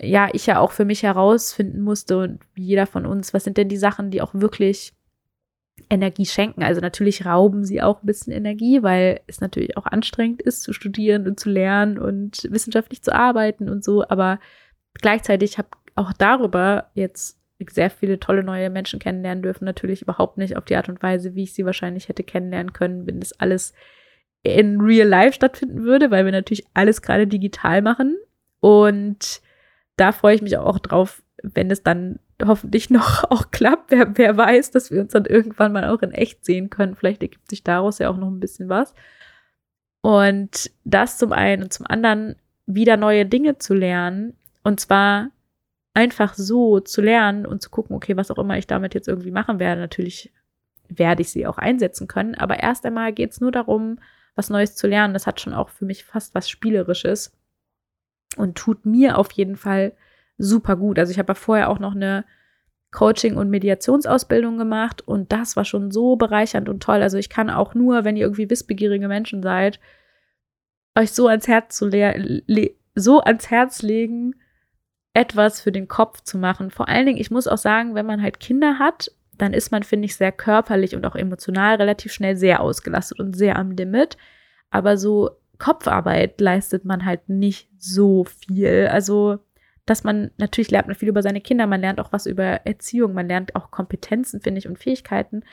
ja, ich ja auch für mich herausfinden musste und wie jeder von uns, was sind denn die Sachen, die auch wirklich Energie schenken. Also natürlich rauben sie auch ein bisschen Energie, weil es natürlich auch anstrengend ist zu studieren und zu lernen und wissenschaftlich zu arbeiten und so. Aber gleichzeitig habe auch darüber jetzt sehr viele tolle neue Menschen kennenlernen dürfen. Natürlich überhaupt nicht auf die Art und Weise, wie ich sie wahrscheinlich hätte kennenlernen können, wenn das alles in real life stattfinden würde, weil wir natürlich alles gerade digital machen. Und da freue ich mich auch drauf, wenn es dann hoffentlich noch [LAUGHS] auch klappt. Wer, wer weiß, dass wir uns dann irgendwann mal auch in echt sehen können. Vielleicht ergibt sich daraus ja auch noch ein bisschen was. Und das zum einen und zum anderen wieder neue Dinge zu lernen. Und zwar einfach so zu lernen und zu gucken, okay, was auch immer ich damit jetzt irgendwie machen werde. Natürlich werde ich sie auch einsetzen können. Aber erst einmal geht es nur darum, was Neues zu lernen. Das hat schon auch für mich fast was Spielerisches und tut mir auf jeden Fall super gut. Also ich habe ja vorher auch noch eine Coaching- und Mediationsausbildung gemacht und das war schon so bereichernd und toll. Also ich kann auch nur, wenn ihr irgendwie wissbegierige Menschen seid, euch so ans Herz zu so ans Herz legen, etwas für den Kopf zu machen. Vor allen Dingen, ich muss auch sagen, wenn man halt Kinder hat, dann ist man, finde ich, sehr körperlich und auch emotional relativ schnell sehr ausgelastet und sehr am Limit. Aber so Kopfarbeit leistet man halt nicht so viel. Also dass man, natürlich lernt man viel über seine Kinder, man lernt auch was über Erziehung, man lernt auch Kompetenzen, finde ich, und Fähigkeiten.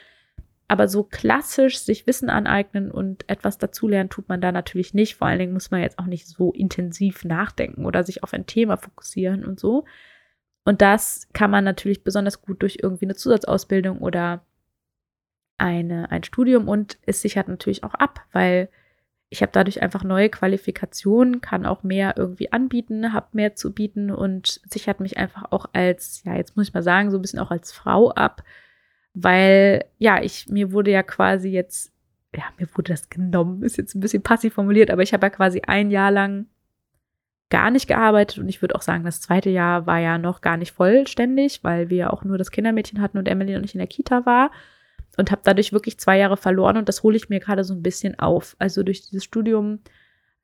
Aber so klassisch sich Wissen aneignen und etwas dazulernen, tut man da natürlich nicht. Vor allen Dingen muss man jetzt auch nicht so intensiv nachdenken oder sich auf ein Thema fokussieren und so. Und das kann man natürlich besonders gut durch irgendwie eine Zusatzausbildung oder eine, ein Studium und es sichert natürlich auch ab, weil ich habe dadurch einfach neue Qualifikationen, kann auch mehr irgendwie anbieten, habe mehr zu bieten und sichert mich einfach auch als, ja, jetzt muss ich mal sagen, so ein bisschen auch als Frau ab, weil, ja, ich, mir wurde ja quasi jetzt, ja, mir wurde das genommen, ist jetzt ein bisschen passiv formuliert, aber ich habe ja quasi ein Jahr lang gar nicht gearbeitet und ich würde auch sagen, das zweite Jahr war ja noch gar nicht vollständig, weil wir ja auch nur das Kindermädchen hatten und Emily noch nicht in der Kita war und habe dadurch wirklich zwei Jahre verloren und das hole ich mir gerade so ein bisschen auf. Also durch dieses Studium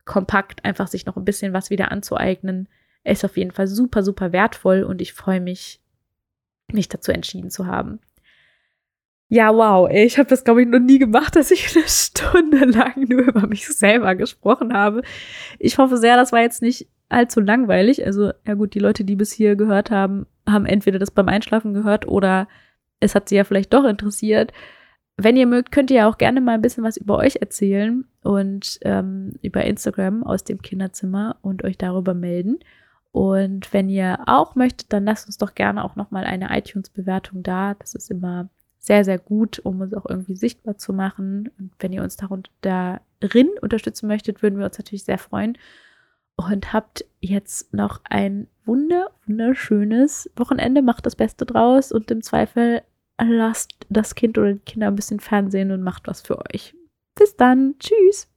kompakt einfach sich noch ein bisschen was wieder anzueignen, ist auf jeden Fall super, super wertvoll und ich freue mich, mich dazu entschieden zu haben. Ja, wow, ich habe das, glaube ich, noch nie gemacht, [LAUGHS] dass ich eine Stunde lang nur über mich selber gesprochen habe. Ich hoffe sehr, das war jetzt nicht allzu langweilig. Also, ja gut, die Leute, die bis hier gehört haben, haben entweder das beim Einschlafen gehört oder es hat sie ja vielleicht doch interessiert. Wenn ihr mögt, könnt ihr ja auch gerne mal ein bisschen was über euch erzählen und ähm, über Instagram aus dem Kinderzimmer und euch darüber melden. Und wenn ihr auch möchtet, dann lasst uns doch gerne auch nochmal eine iTunes-Bewertung da. Das ist immer sehr, sehr gut, um uns auch irgendwie sichtbar zu machen. Und wenn ihr uns darin unterstützen möchtet, würden wir uns natürlich sehr freuen. Und habt jetzt noch ein wunder, wunderschönes Wochenende. Macht das Beste draus und im Zweifel lasst das Kind oder die Kinder ein bisschen Fernsehen und macht was für euch. Bis dann. Tschüss.